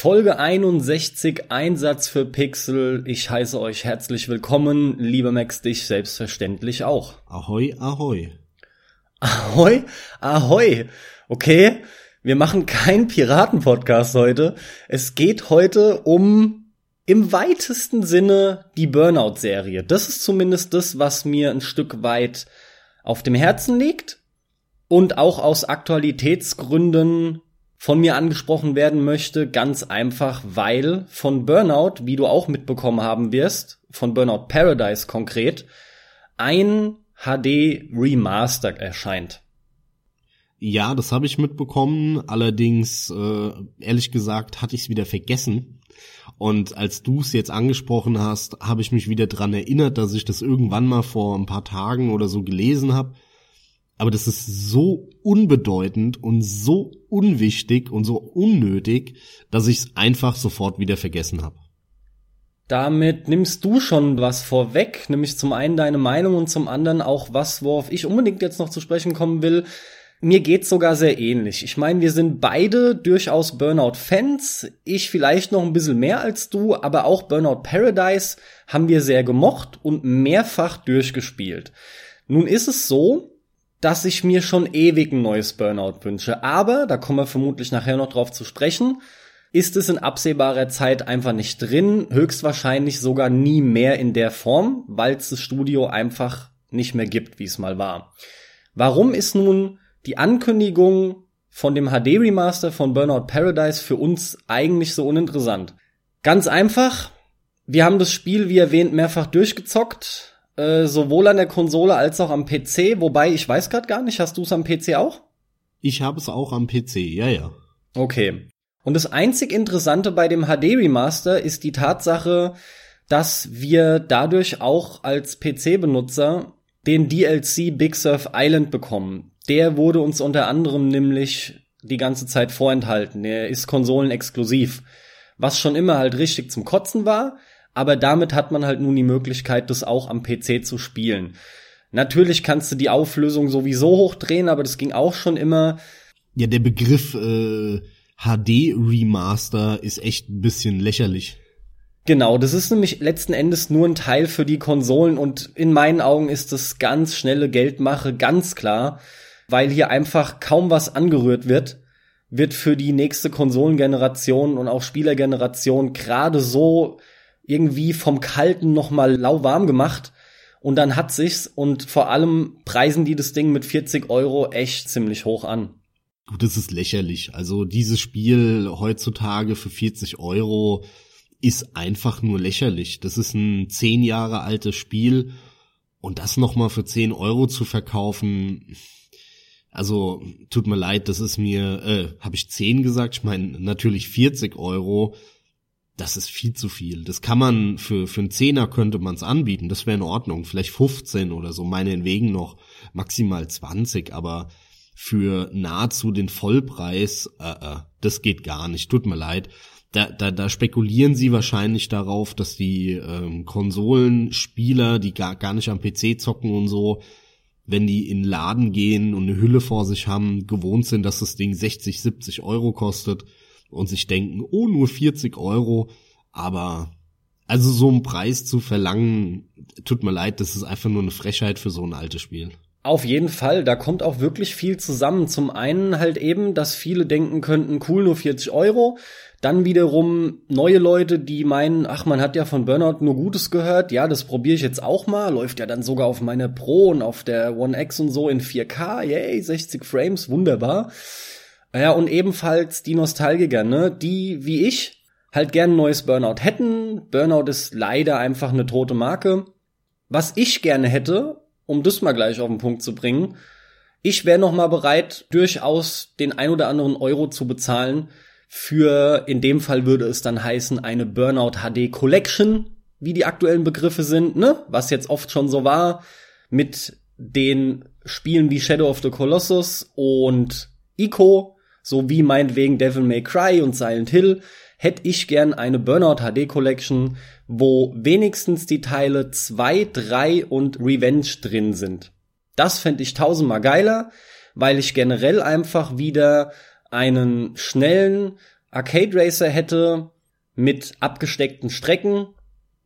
Folge 61 Einsatz für Pixel. Ich heiße euch herzlich willkommen. Lieber Max, dich selbstverständlich auch. Ahoi, ahoi. Ahoi, ahoi. Okay, wir machen keinen Piraten-Podcast heute. Es geht heute um im weitesten Sinne die Burnout-Serie. Das ist zumindest das, was mir ein Stück weit auf dem Herzen liegt und auch aus Aktualitätsgründen von mir angesprochen werden möchte, ganz einfach, weil von Burnout, wie du auch mitbekommen haben wirst, von Burnout Paradise konkret, ein HD Remaster erscheint. Ja, das habe ich mitbekommen. Allerdings, äh, ehrlich gesagt, hatte ich es wieder vergessen. Und als du es jetzt angesprochen hast, habe ich mich wieder dran erinnert, dass ich das irgendwann mal vor ein paar Tagen oder so gelesen habe aber das ist so unbedeutend und so unwichtig und so unnötig, dass ich es einfach sofort wieder vergessen habe. Damit nimmst du schon was vorweg, nämlich zum einen deine Meinung und zum anderen auch was, worauf ich unbedingt jetzt noch zu sprechen kommen will. Mir geht's sogar sehr ähnlich. Ich meine, wir sind beide durchaus Burnout-Fans. Ich vielleicht noch ein bisschen mehr als du, aber auch Burnout Paradise haben wir sehr gemocht und mehrfach durchgespielt. Nun ist es so, dass ich mir schon ewig ein neues Burnout wünsche. Aber, da kommen wir vermutlich nachher noch drauf zu sprechen, ist es in absehbarer Zeit einfach nicht drin, höchstwahrscheinlich sogar nie mehr in der Form, weil es das Studio einfach nicht mehr gibt, wie es mal war. Warum ist nun die Ankündigung von dem HD Remaster von Burnout Paradise für uns eigentlich so uninteressant? Ganz einfach, wir haben das Spiel, wie erwähnt, mehrfach durchgezockt, äh, sowohl an der Konsole als auch am PC, wobei ich weiß gerade gar nicht, hast du es am PC auch? Ich habe es auch am PC, ja, ja. Okay. Und das einzig Interessante bei dem HD Remaster ist die Tatsache, dass wir dadurch auch als PC-Benutzer den DLC Big Surf Island bekommen. Der wurde uns unter anderem nämlich die ganze Zeit vorenthalten. Er ist konsolenexklusiv. Was schon immer halt richtig zum Kotzen war, aber damit hat man halt nun die Möglichkeit, das auch am PC zu spielen. Natürlich kannst du die Auflösung sowieso hochdrehen, aber das ging auch schon immer. Ja, der Begriff äh, HD Remaster ist echt ein bisschen lächerlich. Genau, das ist nämlich letzten Endes nur ein Teil für die Konsolen und in meinen Augen ist das ganz schnelle Geldmache, ganz klar, weil hier einfach kaum was angerührt wird, wird für die nächste Konsolengeneration und auch Spielergeneration gerade so irgendwie vom Kalten noch mal lauwarm gemacht und dann hat sich's und vor allem preisen die das Ding mit 40 Euro echt ziemlich hoch an. Gut, das ist lächerlich. Also dieses Spiel heutzutage für 40 Euro ist einfach nur lächerlich. Das ist ein zehn Jahre altes Spiel und das noch mal für 10 Euro zu verkaufen, also tut mir leid, das ist mir, äh, habe ich 10 gesagt? Ich meine natürlich 40 Euro das ist viel zu viel. Das kann man für, für einen Zehner könnte man es anbieten, das wäre in Ordnung. Vielleicht 15 oder so, meinetwegen noch maximal 20, aber für nahezu den Vollpreis, äh, äh, das geht gar nicht, tut mir leid. Da, da, da spekulieren sie wahrscheinlich darauf, dass die ähm, Konsolenspieler, die gar, gar nicht am PC zocken und so, wenn die in den Laden gehen und eine Hülle vor sich haben, gewohnt sind, dass das Ding 60, 70 Euro kostet und sich denken, oh, nur 40 Euro, aber also so einen Preis zu verlangen, tut mir leid, das ist einfach nur eine Frechheit für so ein altes Spiel. Auf jeden Fall, da kommt auch wirklich viel zusammen. Zum einen halt eben, dass viele denken könnten, cool, nur 40 Euro. Dann wiederum neue Leute, die meinen, ach, man hat ja von Burnout nur Gutes gehört. Ja, das probiere ich jetzt auch mal. Läuft ja dann sogar auf meiner Pro und auf der One X und so in 4K. Yay, 60 Frames, wunderbar. Ja, und ebenfalls die Nostalgiker, ne, die wie ich halt gern ein neues Burnout hätten. Burnout ist leider einfach eine tote Marke. Was ich gerne hätte, um das mal gleich auf den Punkt zu bringen, ich wäre noch mal bereit, durchaus den ein oder anderen Euro zu bezahlen für, in dem Fall würde es dann heißen, eine Burnout HD Collection, wie die aktuellen Begriffe sind, ne? Was jetzt oft schon so war, mit den Spielen wie Shadow of the Colossus und Ico so wie meinetwegen Devil May Cry und Silent Hill, hätte ich gern eine Burnout HD Collection, wo wenigstens die Teile 2, 3 und Revenge drin sind. Das fände ich tausendmal geiler, weil ich generell einfach wieder einen schnellen Arcade Racer hätte mit abgesteckten Strecken,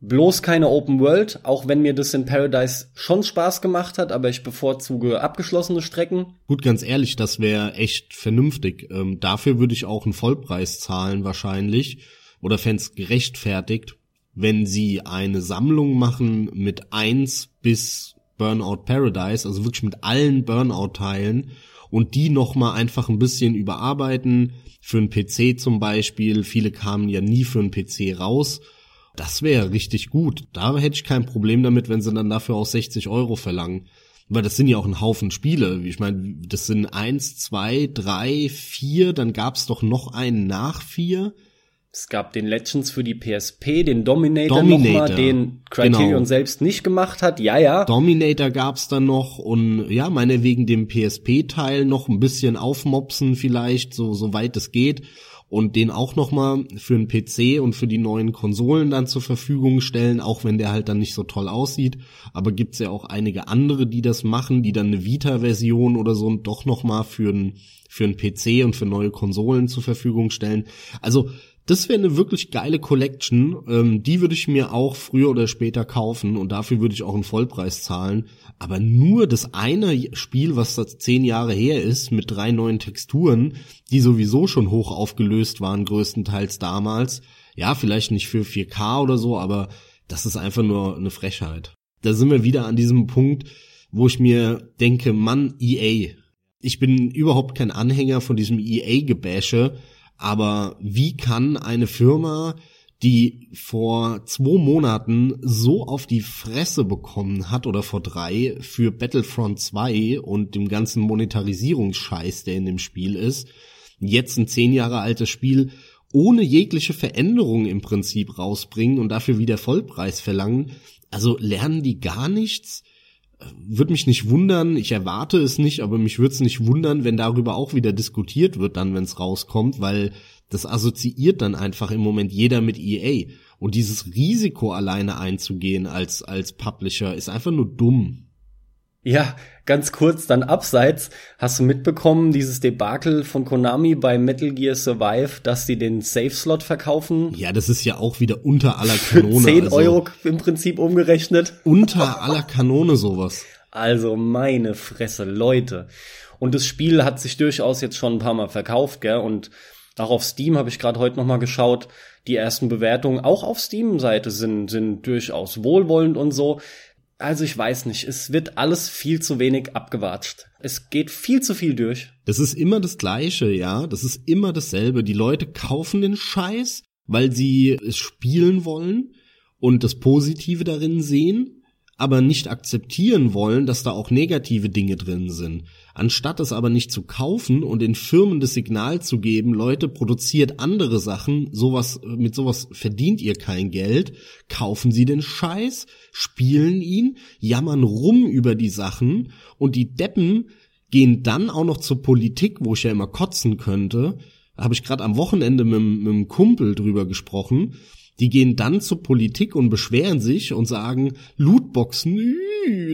bloß keine Open World, auch wenn mir das in Paradise schon Spaß gemacht hat, aber ich bevorzuge abgeschlossene Strecken. Gut, ganz ehrlich, das wäre echt vernünftig. Ähm, dafür würde ich auch einen Vollpreis zahlen wahrscheinlich oder fände gerechtfertigt, wenn sie eine Sammlung machen mit eins bis Burnout Paradise, also wirklich mit allen Burnout-Teilen und die nochmal einfach ein bisschen überarbeiten, für einen PC zum Beispiel. Viele kamen ja nie für einen PC raus. Das wäre richtig gut. Da hätte ich kein Problem damit, wenn sie dann dafür auch 60 Euro verlangen. Weil das sind ja auch ein Haufen Spiele. Ich meine, das sind eins, zwei, drei, vier, dann gab's doch noch einen nach vier. Es gab den Legends für die PSP, den Dominator, Dominator nochmal, den Criterion genau. selbst nicht gemacht hat. Ja, ja. Dominator gab's dann noch und ja, meine wegen dem PSP-Teil noch ein bisschen aufmopsen vielleicht, so, so weit es geht. Und den auch nochmal für den PC und für die neuen Konsolen dann zur Verfügung stellen, auch wenn der halt dann nicht so toll aussieht. Aber gibt's ja auch einige andere, die das machen, die dann eine Vita-Version oder so doch nochmal für einen für einen PC und für neue Konsolen zur Verfügung stellen. Also das wäre eine wirklich geile Collection. Ähm, die würde ich mir auch früher oder später kaufen und dafür würde ich auch einen Vollpreis zahlen. Aber nur das eine Spiel, was das zehn Jahre her ist, mit drei neuen Texturen, die sowieso schon hoch aufgelöst waren, größtenteils damals. Ja, vielleicht nicht für 4K oder so, aber das ist einfach nur eine Frechheit. Da sind wir wieder an diesem Punkt, wo ich mir denke, Mann, EA. Ich bin überhaupt kein Anhänger von diesem EA-Gebäsche aber wie kann eine Firma, die vor zwei Monaten so auf die Fresse bekommen hat oder vor drei für Battlefront 2 und dem ganzen Monetarisierungsscheiß, der in dem Spiel ist, jetzt ein zehn Jahre altes Spiel ohne jegliche Veränderung im Prinzip rausbringen und dafür wieder Vollpreis verlangen. Also lernen die gar nichts? würde mich nicht wundern, ich erwarte es nicht, aber mich würde es nicht wundern, wenn darüber auch wieder diskutiert wird, dann, wenn es rauskommt, weil das assoziiert dann einfach im Moment jeder mit EA. Und dieses Risiko alleine einzugehen als, als Publisher ist einfach nur dumm. Ja, ganz kurz dann abseits. Hast du mitbekommen, dieses Debakel von Konami bei Metal Gear Survive, dass die den Safe-Slot verkaufen? Ja, das ist ja auch wieder unter aller Kanone. Für 10 also Euro im Prinzip umgerechnet. Unter aller Kanone sowas. Also meine Fresse, Leute. Und das Spiel hat sich durchaus jetzt schon ein paar Mal verkauft, gell? Und auch auf Steam habe ich gerade heute noch mal geschaut. Die ersten Bewertungen auch auf Steam-Seite sind, sind durchaus wohlwollend und so. Also ich weiß nicht, es wird alles viel zu wenig abgewatscht. Es geht viel zu viel durch. Das ist immer das Gleiche, ja. Das ist immer dasselbe. Die Leute kaufen den Scheiß, weil sie es spielen wollen und das Positive darin sehen aber nicht akzeptieren wollen, dass da auch negative Dinge drin sind. Anstatt es aber nicht zu kaufen und den Firmen das Signal zu geben, Leute, produziert andere Sachen, sowas, mit sowas verdient ihr kein Geld, kaufen sie den Scheiß, spielen ihn, jammern rum über die Sachen und die Deppen gehen dann auch noch zur Politik, wo ich ja immer kotzen könnte, habe ich gerade am Wochenende mit, mit einem Kumpel drüber gesprochen, die gehen dann zur Politik und beschweren sich und sagen, Lootboxen,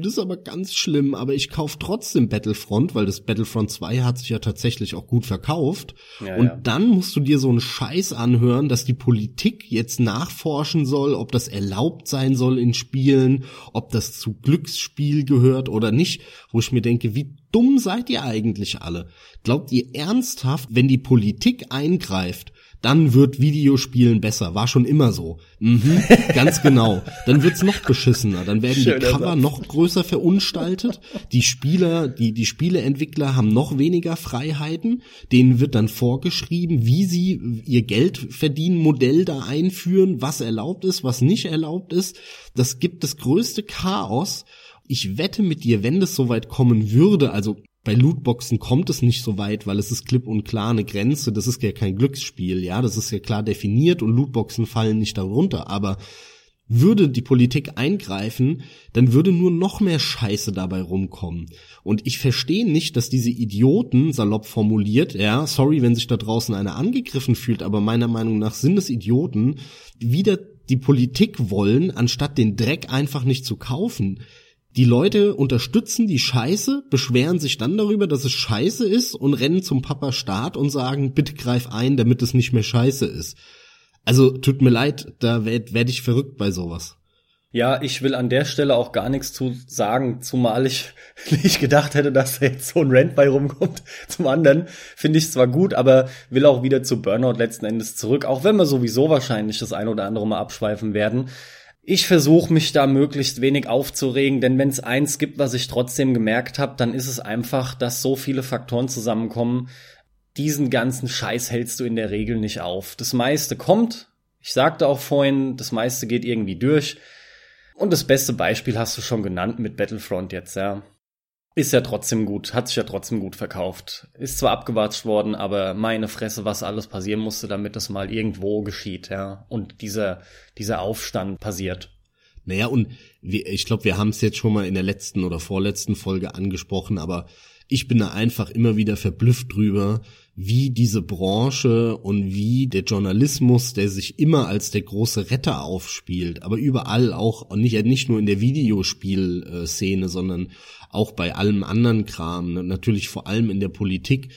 das ist aber ganz schlimm, aber ich kaufe trotzdem Battlefront, weil das Battlefront 2 hat sich ja tatsächlich auch gut verkauft. Ja, und ja. dann musst du dir so einen Scheiß anhören, dass die Politik jetzt nachforschen soll, ob das erlaubt sein soll in Spielen, ob das zu Glücksspiel gehört oder nicht, wo ich mir denke, wie dumm seid ihr eigentlich alle? Glaubt ihr ernsthaft, wenn die Politik eingreift, dann wird Videospielen besser. War schon immer so. Mhm, ganz genau. Dann wird's noch beschissener. Dann werden Schöner die Cover Satz. noch größer verunstaltet. Die Spieler, die, die Spieleentwickler haben noch weniger Freiheiten. Denen wird dann vorgeschrieben, wie sie ihr Geld verdienen Modell da einführen, was erlaubt ist, was nicht erlaubt ist. Das gibt das größte Chaos. Ich wette mit dir, wenn das soweit kommen würde, also bei Lootboxen kommt es nicht so weit, weil es ist klipp und klar eine Grenze. Das ist ja kein Glücksspiel, ja, das ist ja klar definiert und Lootboxen fallen nicht darunter. Aber würde die Politik eingreifen, dann würde nur noch mehr Scheiße dabei rumkommen. Und ich verstehe nicht, dass diese Idioten, salopp formuliert, ja, sorry, wenn sich da draußen einer angegriffen fühlt, aber meiner Meinung nach sind es Idioten, wieder die Politik wollen, anstatt den Dreck einfach nicht zu kaufen Die Leute unterstützen die Scheiße, beschweren sich dann darüber, dass es scheiße ist und rennen zum Papa Staat und sagen, bitte greif ein, damit es nicht mehr scheiße ist. Also tut mir leid, da werde werd ich verrückt bei sowas. Ja, ich will an der Stelle auch gar nichts zu sagen, zumal ich nicht gedacht hätte, dass da jetzt so ein Rant bei rumkommt. Zum anderen finde ich zwar gut, aber will auch wieder zu Burnout letzten Endes zurück, auch wenn wir sowieso wahrscheinlich das ein oder andere mal abschweifen werden. Ich versuche mich da möglichst wenig aufzuregen, denn wenn es eins gibt, was ich trotzdem gemerkt habe, dann ist es einfach, dass so viele Faktoren zusammenkommen. Diesen ganzen Scheiß hältst du in der Regel nicht auf. Das meiste kommt. Ich sagte auch vorhin, das meiste geht irgendwie durch. Und das beste Beispiel hast du schon genannt mit Battlefront jetzt, ja. Ist ja trotzdem gut, hat sich ja trotzdem gut verkauft. Ist zwar abgewatscht worden, aber meine Fresse, was alles passieren musste, damit das mal irgendwo geschieht, ja. Und dieser, dieser Aufstand passiert. Naja, und ich glaube, wir haben es jetzt schon mal in der letzten oder vorletzten Folge angesprochen, aber ich bin da einfach immer wieder verblüfft drüber, wie diese Branche und wie der Journalismus, der sich immer als der große Retter aufspielt, aber überall auch, und nicht, nicht nur in der Videospielszene, sondern auch bei allem anderen Kram, ne, natürlich vor allem in der Politik,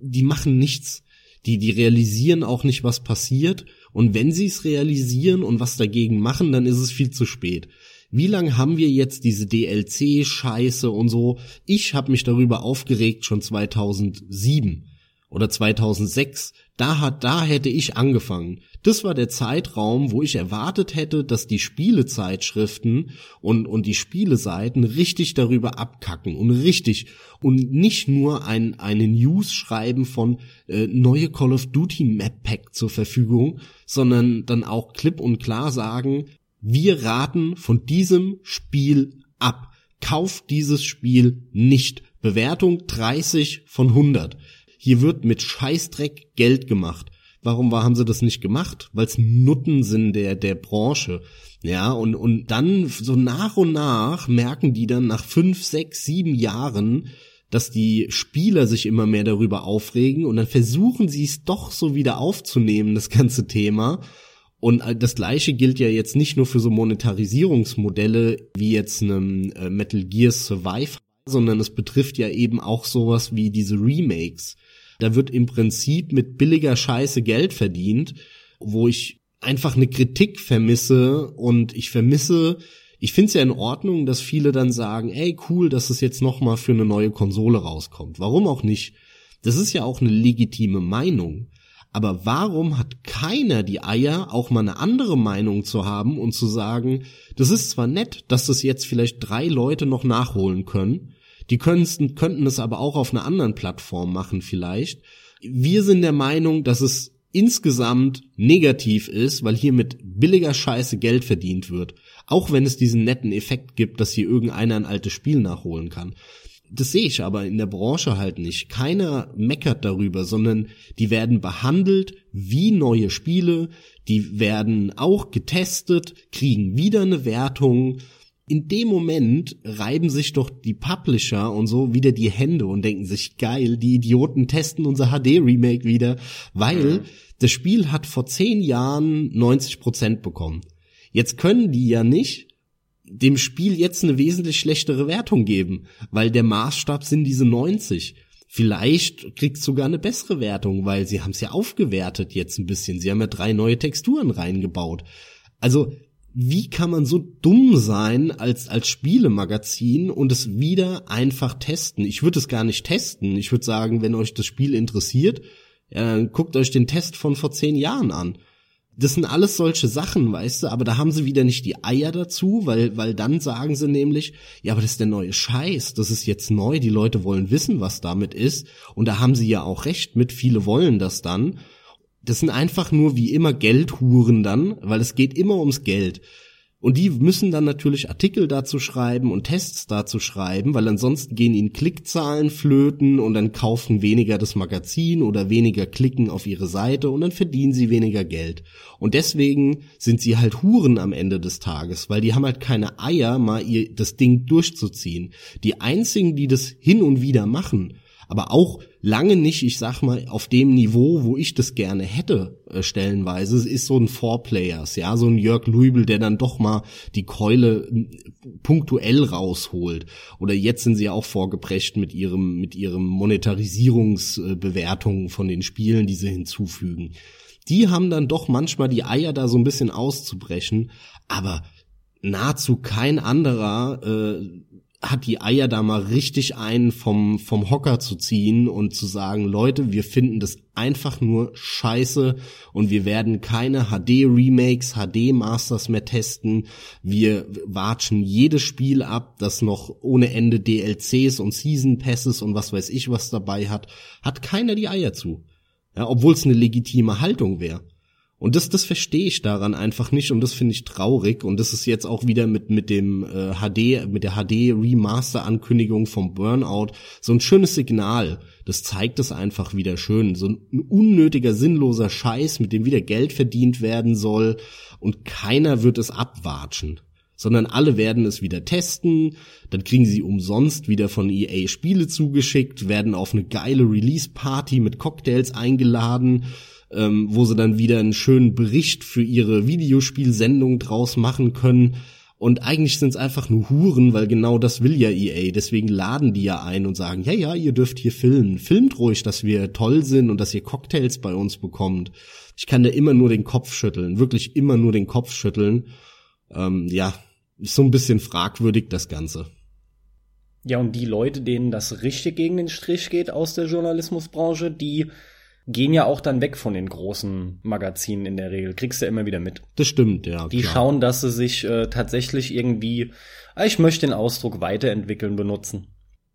die machen nichts. Die, die realisieren auch nicht, was passiert. Und wenn sie es realisieren und was dagegen machen, dann ist es viel zu spät. Wie lange haben wir jetzt diese DLC-Scheiße und so? Ich habe mich darüber aufgeregt schon 2007 oder 2006, da hat, da hätte ich angefangen. Das war der Zeitraum, wo ich erwartet hätte, dass die Spielezeitschriften und, und die Spieleseiten richtig darüber abkacken und richtig und nicht nur ein, eine News schreiben von äh, neue Call of Duty Map Pack zur Verfügung, sondern dann auch klipp und klar sagen, wir raten von diesem Spiel ab. Kauft dieses Spiel nicht. Bewertung 30 von 100. Hier wird mit Scheißdreck Geld gemacht. Warum haben sie das nicht gemacht? Weil es Nutten sind der, der Branche. Ja, und, und dann so nach und nach merken die dann nach fünf, sechs, sieben Jahren, dass die Spieler sich immer mehr darüber aufregen und dann versuchen sie es doch so wieder aufzunehmen, das ganze Thema. Und das gleiche gilt ja jetzt nicht nur für so Monetarisierungsmodelle wie jetzt einem äh, Metal Gear Survive, sondern es betrifft ja eben auch sowas wie diese Remakes. Da wird im Prinzip mit billiger Scheiße Geld verdient, wo ich einfach eine Kritik vermisse und ich vermisse, ich finde es ja in Ordnung, dass viele dann sagen, ey cool, dass es jetzt noch mal für eine neue Konsole rauskommt. Warum auch nicht? Das ist ja auch eine legitime Meinung. Aber warum hat keiner die Eier, auch mal eine andere Meinung zu haben und zu sagen, das ist zwar nett, dass das jetzt vielleicht drei Leute noch nachholen können, die könnten, könnten es aber auch auf einer anderen Plattform machen vielleicht. Wir sind der Meinung, dass es insgesamt negativ ist, weil hier mit billiger Scheiße Geld verdient wird. Auch wenn es diesen netten Effekt gibt, dass hier irgendeiner ein altes Spiel nachholen kann. Das sehe ich aber in der Branche halt nicht. Keiner meckert darüber, sondern die werden behandelt wie neue Spiele, die werden auch getestet, kriegen wieder eine Wertung in dem Moment reiben sich doch die Publisher und so wieder die Hände und denken sich, geil, die Idioten testen unser HD-Remake wieder, weil mhm. das Spiel hat vor zehn Jahren 90 Prozent bekommen. Jetzt können die ja nicht dem Spiel jetzt eine wesentlich schlechtere Wertung geben, weil der Maßstab sind diese 90. Vielleicht kriegt sogar eine bessere Wertung, weil sie haben es ja aufgewertet jetzt ein bisschen. Sie haben ja drei neue Texturen reingebaut. Also wie kann man so dumm sein als, als Spielemagazin und es wieder einfach testen? Ich würde es gar nicht testen. Ich würde sagen, wenn euch das Spiel interessiert, ja, guckt euch den Test von vor zehn Jahren an. Das sind alles solche Sachen, weißt du, aber da haben sie wieder nicht die Eier dazu, weil, weil dann sagen sie nämlich, ja, aber das ist der neue Scheiß, das ist jetzt neu, die Leute wollen wissen, was damit ist. Und da haben sie ja auch recht mit, viele wollen das dann das sind einfach nur wie immer Geldhuren dann, weil es geht immer ums Geld. Und die müssen dann natürlich Artikel dazu schreiben und Tests dazu schreiben, weil ansonsten gehen ihnen Klickzahlen flöten und dann kaufen weniger das Magazin oder weniger klicken auf ihre Seite und dann verdienen sie weniger Geld. Und deswegen sind sie halt Huren am Ende des Tages, weil die haben halt keine Eier, mal ihr das Ding durchzuziehen. Die einzigen, die das hin und wieder machen, aber auch lange nicht, ich sag mal, auf dem Niveau, wo ich das gerne hätte, äh, stellenweise. Ist so ein Four-Players, ja, so ein Jörg Lübel, der dann doch mal die Keule punktuell rausholt. Oder jetzt sind sie ja auch vorgeprescht mit ihrem, mit ihrem Monetarisierungsbewertungen von den Spielen, die sie hinzufügen. Die haben dann doch manchmal die Eier da so ein bisschen auszubrechen, aber nahezu kein anderer äh, hat die Eier da mal richtig einen vom, vom Hocker zu ziehen und zu sagen, Leute, wir finden das einfach nur scheiße und wir werden keine HD-Remakes, HD-Masters mehr testen. Wir watschen jedes Spiel ab, das noch ohne Ende DLCs und Season Passes und was weiß ich was dabei hat. Hat keiner die Eier zu. Ja, obwohl es eine legitime Haltung wäre. Und das, das verstehe ich daran einfach nicht und das finde ich traurig. Und das ist jetzt auch wieder mit, mit dem äh, HD, mit der HD-Remaster-Ankündigung vom Burnout so ein schönes Signal. Das zeigt es einfach wieder schön. So ein unnötiger, sinnloser Scheiß, mit dem wieder Geld verdient werden soll und keiner wird es abwatschen sondern alle werden es wieder testen, dann kriegen sie umsonst wieder von EA Spiele zugeschickt, werden auf eine geile Release Party mit Cocktails eingeladen ähm, wo sie dann wieder einen schönen Bericht für ihre Videospielsendung draus machen können. Und eigentlich sind es einfach nur Huren, weil genau das will ja EA. Deswegen laden die ja ein und sagen, ja, ja, ihr dürft hier filmen. Filmt ruhig, dass wir toll sind und dass ihr Cocktails bei uns bekommt. Ich kann da immer nur den Kopf schütteln, wirklich immer nur den Kopf schütteln. Ähm, ja, ist so ein bisschen fragwürdig das Ganze. Ja, und die Leute, denen das richtig gegen den Strich geht aus der Journalismusbranche, die gehen ja auch dann weg von den großen Magazinen in der Regel. Kriegst du ja immer wieder mit. Das stimmt, ja. Die klar. schauen, dass sie sich äh, tatsächlich irgendwie, ah, ich möchte den Ausdruck weiterentwickeln benutzen.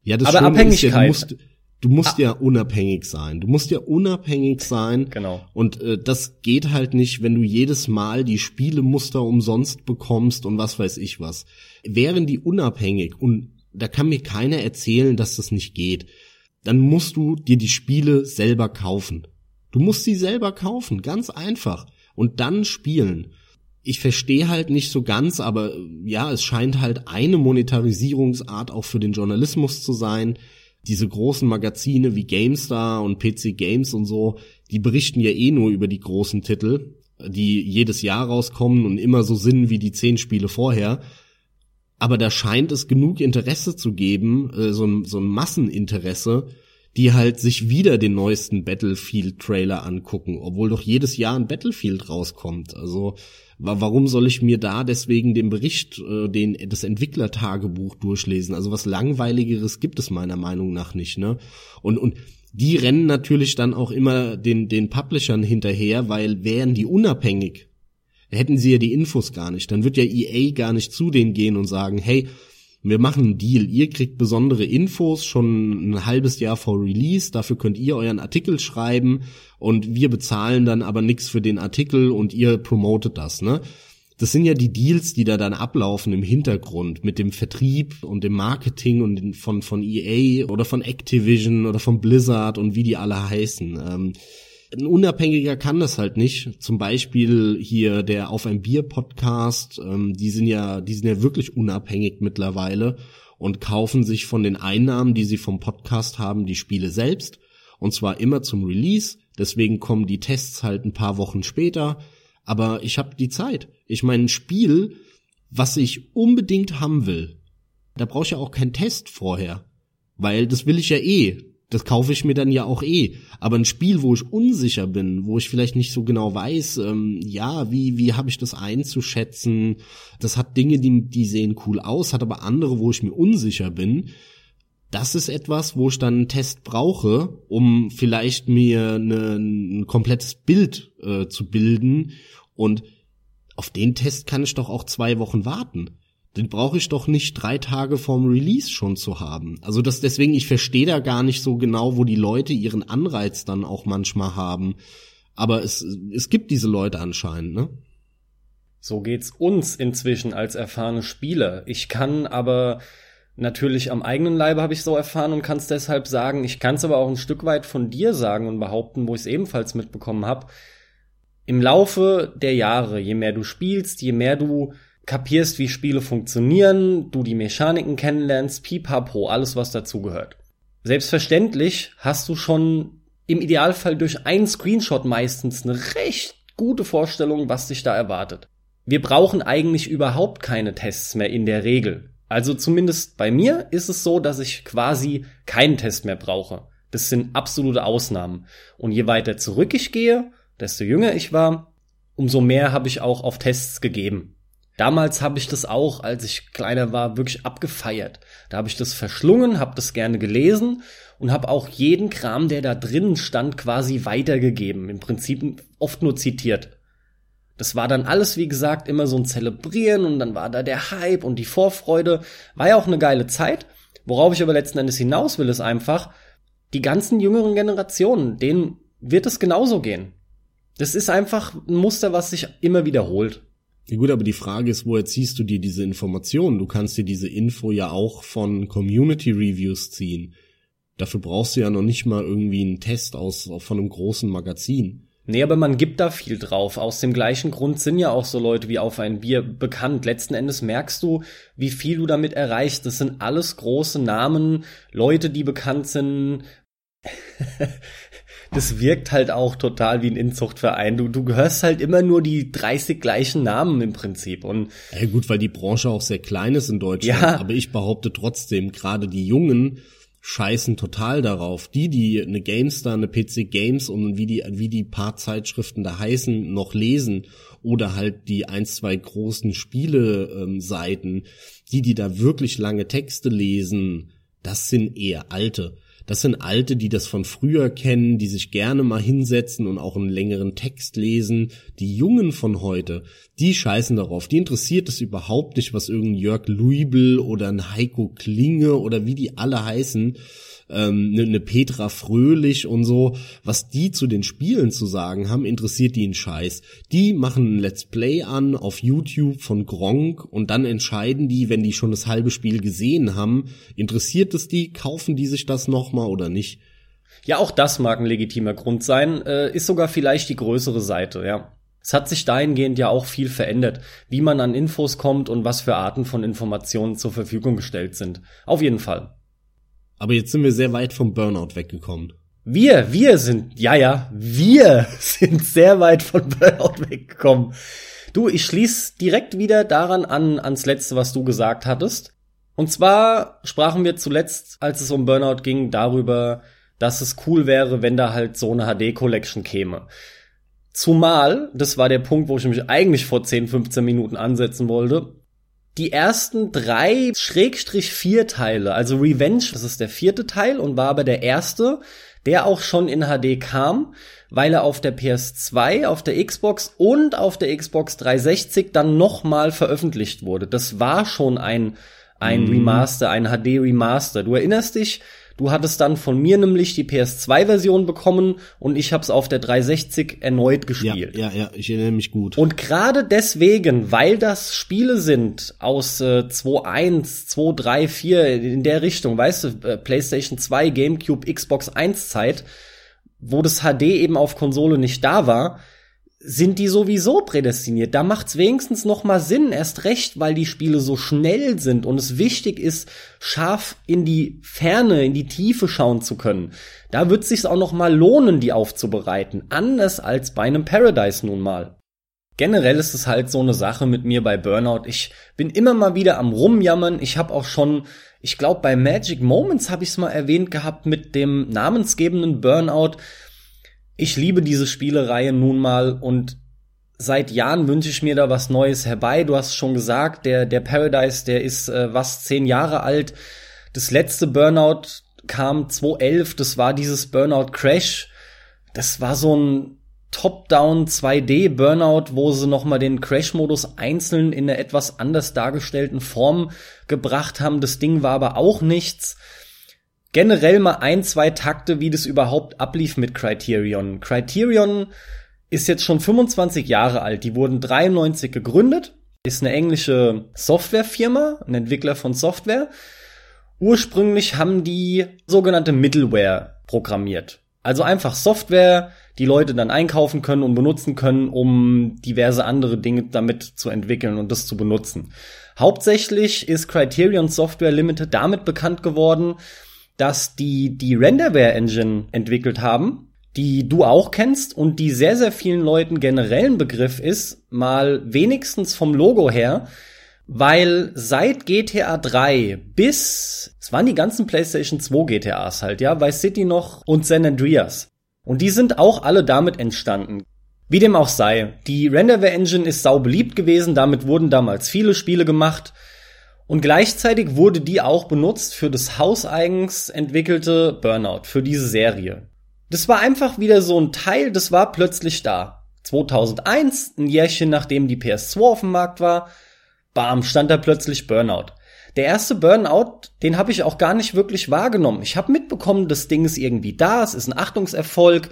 Ja, das Aber Abhängigkeit. Ja, du musst, du musst ah. ja unabhängig sein. Du musst ja unabhängig sein. Genau. Und äh, das geht halt nicht, wenn du jedes Mal die Spielemuster umsonst bekommst und was weiß ich was. Wären die unabhängig und da kann mir keiner erzählen, dass das nicht geht dann musst du dir die Spiele selber kaufen. Du musst sie selber kaufen, ganz einfach. Und dann spielen. Ich verstehe halt nicht so ganz, aber ja, es scheint halt eine Monetarisierungsart auch für den Journalismus zu sein. Diese großen Magazine wie GameStar und PC Games und so, die berichten ja eh nur über die großen Titel, die jedes Jahr rauskommen und immer so sind wie die zehn Spiele vorher aber da scheint es genug Interesse zu geben, äh, so, ein, so ein Masseninteresse, die halt sich wieder den neuesten Battlefield-Trailer angucken, obwohl doch jedes Jahr ein Battlefield rauskommt. Also warum soll ich mir da deswegen den Bericht, äh, den das Entwicklertagebuch durchlesen? Also was langweiligeres gibt es meiner Meinung nach nicht, ne? Und und die rennen natürlich dann auch immer den den Publishern hinterher, weil wären die unabhängig hätten sie ja die Infos gar nicht. Dann wird ja EA gar nicht zu denen gehen und sagen, hey, wir machen einen Deal. Ihr kriegt besondere Infos schon ein halbes Jahr vor Release. Dafür könnt ihr euren Artikel schreiben und wir bezahlen dann aber nichts für den Artikel und ihr promotet das, ne? Das sind ja die Deals, die da dann ablaufen im Hintergrund mit dem Vertrieb und dem Marketing und von, von EA oder von Activision oder von Blizzard und wie die alle heißen. Ähm, ein Unabhängiger kann das halt nicht. Zum Beispiel hier der Auf ein Bier Podcast, ähm, die sind ja, die sind ja wirklich unabhängig mittlerweile und kaufen sich von den Einnahmen, die sie vom Podcast haben, die Spiele selbst. Und zwar immer zum Release. Deswegen kommen die Tests halt ein paar Wochen später. Aber ich habe die Zeit. Ich meine, ein Spiel, was ich unbedingt haben will, da brauche ich ja auch keinen Test vorher. Weil das will ich ja eh das kaufe ich mir dann ja auch eh. Aber ein Spiel, wo ich unsicher bin, wo ich vielleicht nicht so genau weiß, ähm, ja, wie, wie habe ich das einzuschätzen? Das hat Dinge, die, die sehen cool aus, hat aber andere, wo ich mir unsicher bin. Das ist etwas, wo ich dann einen Test brauche, um vielleicht mir eine, ein komplettes Bild äh, zu bilden. Und auf den Test kann ich doch auch zwei Wochen warten den brauche ich doch nicht drei Tage vorm Release schon zu haben. Also das deswegen, ich verstehe da gar nicht so genau, wo die Leute ihren Anreiz dann auch manchmal haben. Aber es, es gibt diese Leute anscheinend, ne? So geht's uns inzwischen als erfahrene Spieler. Ich kann aber natürlich am eigenen Leibe habe ich so erfahren und kann es deshalb sagen. Ich kann es aber auch ein Stück weit von dir sagen und behaupten, wo ich es ebenfalls mitbekommen habe. Im Laufe der Jahre, je mehr du spielst, je mehr du kapierst, wie Spiele funktionieren, du die Mechaniken kennenlernst, pipapo, alles was dazugehört. Selbstverständlich hast du schon im Idealfall durch einen Screenshot meistens eine recht gute Vorstellung, was sich da erwartet. Wir brauchen eigentlich überhaupt keine Tests mehr in der Regel. Also zumindest bei mir ist es so, dass ich quasi keinen Test mehr brauche. Das sind absolute Ausnahmen. Und je weiter zurück ich gehe, desto jünger ich war, umso mehr habe ich auch auf Tests gegeben. Damals habe ich das auch, als ich kleiner war, wirklich abgefeiert. Da habe ich das verschlungen, habe das gerne gelesen und habe auch jeden Kram, der da drin stand, quasi weitergegeben. Im Prinzip oft nur zitiert. Das war dann alles, wie gesagt, immer so ein Zelebrieren und dann war da der Hype und die Vorfreude. War ja auch eine geile Zeit. Worauf ich aber letzten Endes hinaus will, ist einfach, die ganzen jüngeren Generationen, denen wird es genauso gehen. Das ist einfach ein Muster, was sich immer wiederholt. Ja gut, aber die Frage ist, woher ziehst du dir diese Informationen? Du kannst dir diese Info ja auch von Community Reviews ziehen. Dafür brauchst du ja noch nicht mal irgendwie einen Test aus von einem großen Magazin. Nee, aber man gibt da viel drauf. Aus dem gleichen Grund sind ja auch so Leute wie auf ein Bier bekannt. Letzten Endes merkst du, wie viel du damit erreichst. Das sind alles große Namen, Leute, die bekannt sind. das wirkt halt auch total wie ein Inzuchtverein. Du, du gehörst halt immer nur die 30 gleichen Namen im Prinzip. Und ja gut, weil die Branche auch sehr klein ist in Deutschland. Ja. Aber ich behaupte trotzdem, gerade die Jungen scheißen total darauf. Die, die eine GameStar, eine PC Games und wie die, wie die paar Zeitschriften da heißen, noch lesen oder halt die ein, zwei großen Spiele-Seiten, ähm, die, die da wirklich lange Texte lesen, das sind eher alte. Das sind Alte, die das von früher kennen, die sich gerne mal hinsetzen und auch einen längeren Text lesen. Die Jungen von heute, die scheißen darauf. Die interessiert es überhaupt nicht, was irgendein Jörg Luibel oder ein Heiko Klinge oder wie die alle heißen ähm, eine, eine Petra Fröhlich und so, was die zu den Spielen zu sagen haben, interessiert die einen Scheiß. Die machen ein Let's Play an auf YouTube von Gronk und dann entscheiden die, wenn die schon das halbe Spiel gesehen haben, interessiert es die, kaufen die sich das nochmal oder nicht? Ja, auch das mag ein legitimer Grund sein, äh, ist sogar vielleicht die größere Seite, ja. Es hat sich dahingehend ja auch viel verändert, wie man an Infos kommt und was für Arten von Informationen zur Verfügung gestellt sind. Auf jeden Fall. Aber jetzt sind wir sehr weit vom Burnout weggekommen. Wir, wir sind, ja, ja, wir sind sehr weit von Burnout weggekommen. Du, ich schließ direkt wieder daran an, ans letzte, was du gesagt hattest. Und zwar sprachen wir zuletzt, als es um Burnout ging, darüber, dass es cool wäre, wenn da halt so eine HD-Collection käme. Zumal, das war der Punkt, wo ich mich eigentlich vor 10, 15 Minuten ansetzen wollte, die ersten drei Schrägstrich vier Teile, also Revenge, das ist der vierte Teil und war aber der erste, der auch schon in HD kam, weil er auf der PS2, auf der Xbox und auf der Xbox 360 dann nochmal veröffentlicht wurde. Das war schon ein, ein mhm. Remaster, ein HD Remaster. Du erinnerst dich, Du hattest dann von mir nämlich die PS2-Version bekommen und ich habe es auf der 360 erneut gespielt. Ja, ja, ja, ich erinnere mich gut. Und gerade deswegen, weil das Spiele sind aus äh, 2.1, 2, 3, 4 in der Richtung, weißt du, äh, PlayStation 2, GameCube, Xbox 1 Zeit, wo das HD eben auf Konsole nicht da war, sind die sowieso prädestiniert. Da macht's wenigstens noch mal Sinn, erst recht, weil die Spiele so schnell sind und es wichtig ist, scharf in die Ferne, in die Tiefe schauen zu können. Da wird sich's auch noch mal lohnen, die aufzubereiten, anders als bei einem Paradise nun mal. Generell ist es halt so eine Sache mit mir bei Burnout. Ich bin immer mal wieder am rumjammern. Ich habe auch schon, ich glaube bei Magic Moments habe ich es mal erwähnt gehabt mit dem namensgebenden Burnout ich liebe diese Spielereihe nun mal und seit Jahren wünsche ich mir da was Neues herbei. Du hast schon gesagt, der, der Paradise, der ist äh, was zehn Jahre alt. Das letzte Burnout kam 2011, das war dieses Burnout Crash. Das war so ein Top-Down 2D Burnout, wo sie nochmal den Crash-Modus einzeln in einer etwas anders dargestellten Form gebracht haben. Das Ding war aber auch nichts generell mal ein, zwei Takte, wie das überhaupt ablief mit Criterion. Criterion ist jetzt schon 25 Jahre alt. Die wurden 93 gegründet, ist eine englische Softwarefirma, ein Entwickler von Software. Ursprünglich haben die sogenannte Middleware programmiert. Also einfach Software, die Leute dann einkaufen können und benutzen können, um diverse andere Dinge damit zu entwickeln und das zu benutzen. Hauptsächlich ist Criterion Software Limited damit bekannt geworden, dass die die Renderware Engine entwickelt haben, die du auch kennst und die sehr, sehr vielen Leuten generell ein Begriff ist, mal wenigstens vom Logo her, weil seit GTA 3 bis, es waren die ganzen PlayStation 2 GTAs halt, ja, Vice City noch und San Andreas. Und die sind auch alle damit entstanden. Wie dem auch sei, die Renderware Engine ist sau beliebt gewesen, damit wurden damals viele Spiele gemacht. Und gleichzeitig wurde die auch benutzt für das hauseigens entwickelte Burnout, für diese Serie. Das war einfach wieder so ein Teil, das war plötzlich da. 2001, ein Jährchen nachdem die PS2 auf dem Markt war, bam, stand da plötzlich Burnout. Der erste Burnout, den habe ich auch gar nicht wirklich wahrgenommen. Ich habe mitbekommen, das Ding ist irgendwie da, es ist ein Achtungserfolg.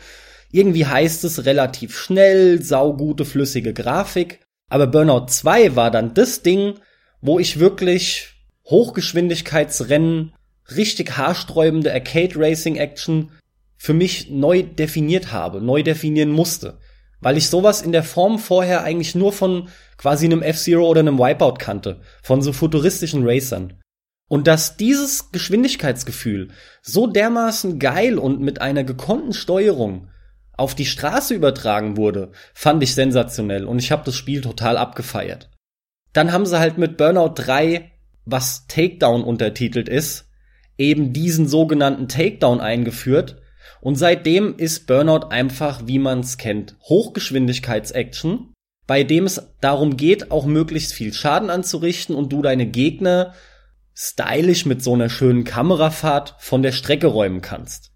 Irgendwie heißt es relativ schnell, saugute, flüssige Grafik. Aber Burnout 2 war dann das Ding, wo ich wirklich Hochgeschwindigkeitsrennen, richtig haarsträubende Arcade Racing Action für mich neu definiert habe, neu definieren musste. Weil ich sowas in der Form vorher eigentlich nur von quasi einem F-Zero oder einem Wipeout kannte, von so futuristischen Racern. Und dass dieses Geschwindigkeitsgefühl so dermaßen geil und mit einer gekonnten Steuerung auf die Straße übertragen wurde, fand ich sensationell und ich habe das Spiel total abgefeiert. Dann haben sie halt mit Burnout 3, was Takedown untertitelt ist, eben diesen sogenannten Takedown eingeführt, und seitdem ist Burnout einfach, wie man es kennt, Hochgeschwindigkeits-Action, bei dem es darum geht, auch möglichst viel Schaden anzurichten und du deine Gegner stylisch mit so einer schönen Kamerafahrt von der Strecke räumen kannst.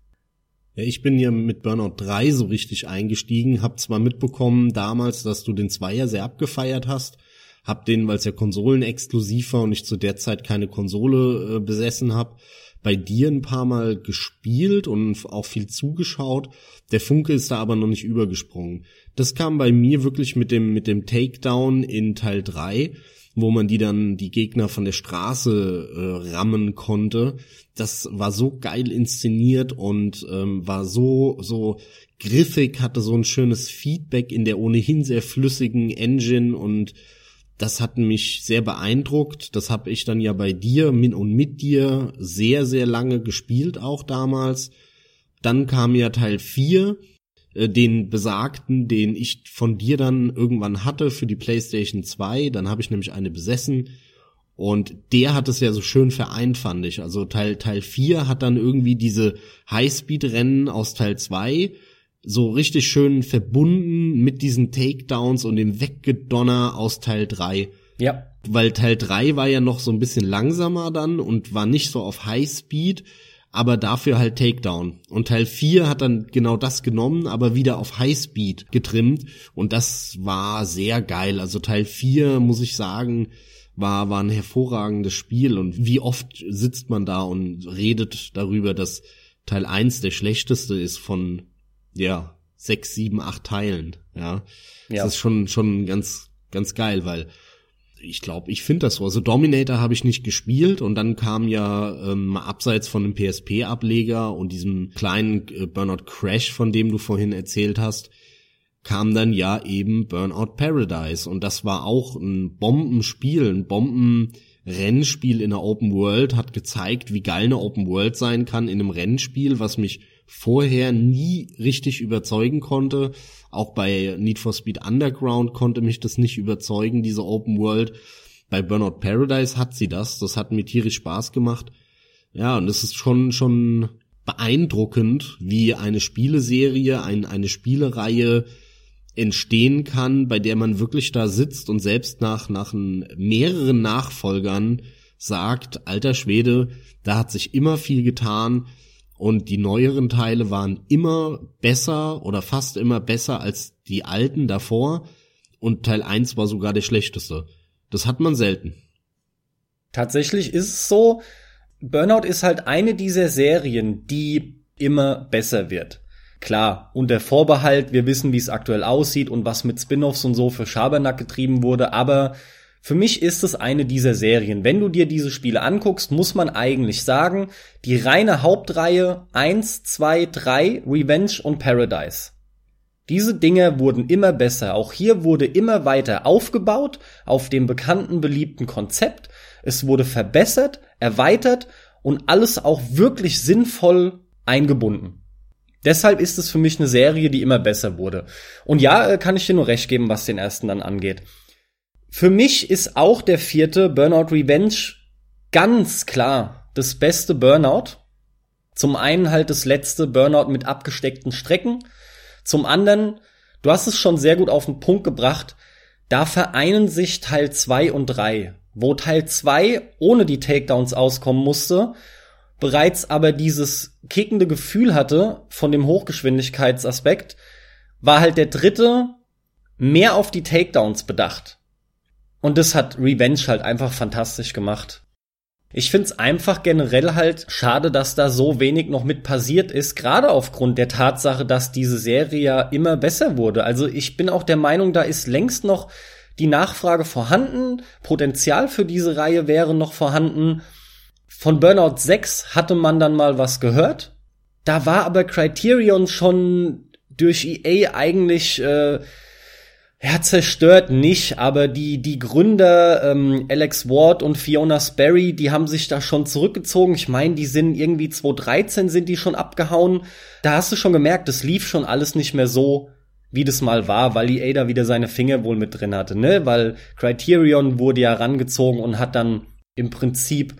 Ja, ich bin ja mit Burnout 3 so richtig eingestiegen, hab zwar mitbekommen damals, dass du den Zweier sehr abgefeiert hast, hab den, weil es ja konsolenexklusiv war und ich zu der Zeit keine Konsole äh, besessen hab, bei dir ein paar Mal gespielt und auch viel zugeschaut. Der Funke ist da aber noch nicht übergesprungen. Das kam bei mir wirklich mit dem, mit dem Takedown in Teil 3, wo man die dann, die Gegner von der Straße äh, rammen konnte. Das war so geil inszeniert und ähm, war so, so griffig, hatte so ein schönes Feedback in der ohnehin sehr flüssigen Engine und das hat mich sehr beeindruckt. Das habe ich dann ja bei dir und mit dir sehr, sehr lange gespielt, auch damals. Dann kam ja Teil 4, äh, den besagten, den ich von dir dann irgendwann hatte für die PlayStation 2. Dann habe ich nämlich eine besessen. Und der hat es ja so schön vereint, fand ich. Also Teil, Teil 4 hat dann irgendwie diese Highspeed-Rennen aus Teil 2 so richtig schön verbunden mit diesen Takedowns und dem Weggedonner aus Teil 3. Ja. Weil Teil 3 war ja noch so ein bisschen langsamer dann und war nicht so auf High Speed, aber dafür halt Takedown. Und Teil 4 hat dann genau das genommen, aber wieder auf High Speed getrimmt und das war sehr geil. Also Teil 4, muss ich sagen, war, war ein hervorragendes Spiel und wie oft sitzt man da und redet darüber, dass Teil 1 der schlechteste ist von ja, sechs, sieben, acht Teilen, ja. ja. Das ist schon, schon ganz, ganz geil, weil ich glaube, ich finde das so. Also Dominator habe ich nicht gespielt und dann kam ja ähm, abseits von dem PSP-Ableger und diesem kleinen äh, Burnout Crash, von dem du vorhin erzählt hast, kam dann ja eben Burnout Paradise und das war auch ein Bombenspiel, ein Bombenrennspiel in der Open World, hat gezeigt, wie geil eine Open World sein kann in einem Rennspiel, was mich vorher nie richtig überzeugen konnte. Auch bei Need for Speed Underground konnte mich das nicht überzeugen, diese Open World. Bei Burnout Paradise hat sie das. Das hat mir tierisch Spaß gemacht. Ja, und es ist schon, schon beeindruckend, wie eine Spieleserie, ein, eine Spielereihe entstehen kann, bei der man wirklich da sitzt und selbst nach, nach mehreren Nachfolgern sagt, alter Schwede, da hat sich immer viel getan, und die neueren Teile waren immer besser oder fast immer besser als die alten davor. Und Teil 1 war sogar der schlechteste. Das hat man selten. Tatsächlich ist es so, Burnout ist halt eine dieser Serien, die immer besser wird. Klar, unter Vorbehalt, wir wissen, wie es aktuell aussieht und was mit Spin-offs und so für Schabernack getrieben wurde, aber für mich ist es eine dieser Serien. Wenn du dir diese Spiele anguckst, muss man eigentlich sagen, die reine Hauptreihe 1, 2, 3, Revenge und Paradise. Diese Dinge wurden immer besser. Auch hier wurde immer weiter aufgebaut auf dem bekannten, beliebten Konzept. Es wurde verbessert, erweitert und alles auch wirklich sinnvoll eingebunden. Deshalb ist es für mich eine Serie, die immer besser wurde. Und ja, äh, kann ich dir nur recht geben, was den ersten dann angeht. Für mich ist auch der vierte Burnout Revenge ganz klar das beste Burnout. Zum einen halt das letzte Burnout mit abgesteckten Strecken. Zum anderen, du hast es schon sehr gut auf den Punkt gebracht, da vereinen sich Teil 2 und 3, wo Teil 2 ohne die Takedowns auskommen musste, bereits aber dieses kickende Gefühl hatte von dem Hochgeschwindigkeitsaspekt, war halt der dritte mehr auf die Takedowns bedacht. Und das hat Revenge halt einfach fantastisch gemacht. Ich find's einfach generell halt schade, dass da so wenig noch mit passiert ist, gerade aufgrund der Tatsache, dass diese Serie ja immer besser wurde. Also ich bin auch der Meinung, da ist längst noch die Nachfrage vorhanden, Potenzial für diese Reihe wäre noch vorhanden. Von Burnout 6 hatte man dann mal was gehört. Da war aber Criterion schon durch EA eigentlich äh, ja, zerstört nicht, aber die, die Gründer, ähm, Alex Ward und Fiona Sperry, die haben sich da schon zurückgezogen. Ich meine, die sind irgendwie 2013 sind die schon abgehauen. Da hast du schon gemerkt, das lief schon alles nicht mehr so, wie das mal war, weil EA da wieder seine Finger wohl mit drin hatte, ne? Weil Criterion wurde ja rangezogen und hat dann im Prinzip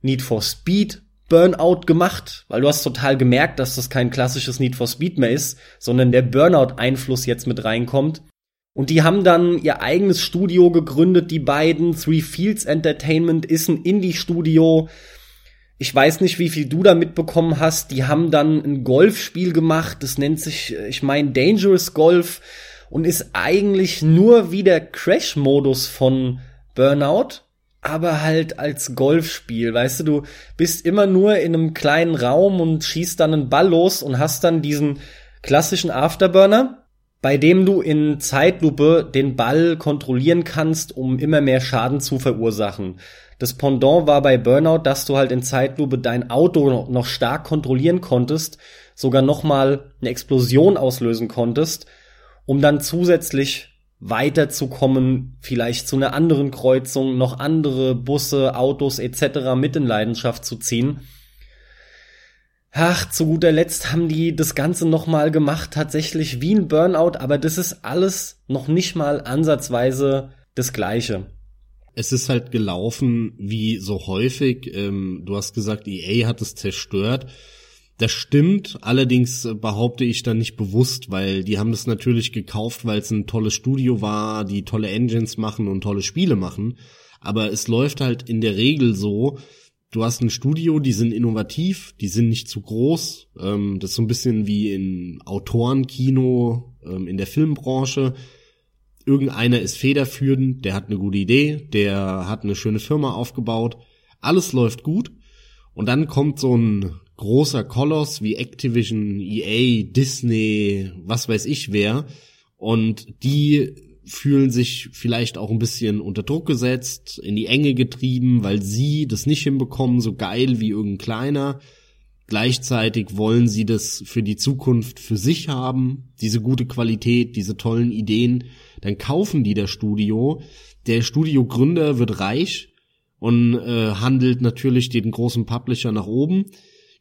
Need for Speed Burnout gemacht, weil du hast total gemerkt, dass das kein klassisches Need for Speed mehr ist, sondern der Burnout-Einfluss jetzt mit reinkommt. Und die haben dann ihr eigenes Studio gegründet, die beiden. Three Fields Entertainment ist ein Indie-Studio. Ich weiß nicht, wie viel du da mitbekommen hast. Die haben dann ein Golfspiel gemacht. Das nennt sich, ich meine, Dangerous Golf und ist eigentlich nur wie der Crash-Modus von Burnout, aber halt als Golfspiel. Weißt du, du bist immer nur in einem kleinen Raum und schießt dann einen Ball los und hast dann diesen klassischen Afterburner bei dem du in Zeitlupe den Ball kontrollieren kannst, um immer mehr Schaden zu verursachen. Das Pendant war bei Burnout, dass du halt in Zeitlupe dein Auto noch stark kontrollieren konntest, sogar noch mal eine Explosion auslösen konntest, um dann zusätzlich weiterzukommen, vielleicht zu einer anderen Kreuzung, noch andere Busse, Autos etc. mit in Leidenschaft zu ziehen. Ach, zu guter Letzt haben die das Ganze nochmal gemacht, tatsächlich wie ein Burnout, aber das ist alles noch nicht mal ansatzweise das Gleiche. Es ist halt gelaufen wie so häufig. Ähm, du hast gesagt, EA hat es zerstört. Das stimmt, allerdings behaupte ich dann nicht bewusst, weil die haben das natürlich gekauft, weil es ein tolles Studio war, die tolle Engines machen und tolle Spiele machen. Aber es läuft halt in der Regel so, du hast ein Studio, die sind innovativ, die sind nicht zu groß. Ähm, das ist so ein bisschen wie in Autorenkino, ähm, in der Filmbranche. Irgendeiner ist federführend, der hat eine gute Idee, der hat eine schöne Firma aufgebaut. Alles läuft gut. Und dann kommt so ein großer Koloss wie Activision, EA, Disney, was weiß ich wer. Und die fühlen sich vielleicht auch ein bisschen unter Druck gesetzt, in die Enge getrieben, weil sie das nicht hinbekommen, so geil wie irgendein kleiner. Gleichzeitig wollen sie das für die Zukunft für sich haben, diese gute Qualität, diese tollen Ideen. Dann kaufen die das Studio. Der Studiogründer wird reich und äh, handelt natürlich den großen Publisher nach oben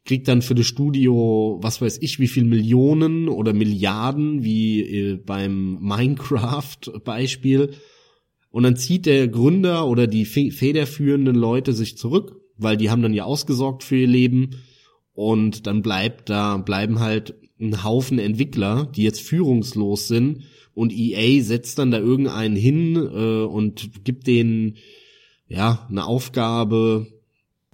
kriegt dann für das Studio, was weiß ich, wie viel Millionen oder Milliarden, wie äh, beim Minecraft-Beispiel. Und dann zieht der Gründer oder die federführenden Leute sich zurück, weil die haben dann ja ausgesorgt für ihr Leben. Und dann bleibt da, bleiben halt ein Haufen Entwickler, die jetzt führungslos sind. Und EA setzt dann da irgendeinen hin äh, und gibt denen ja eine Aufgabe,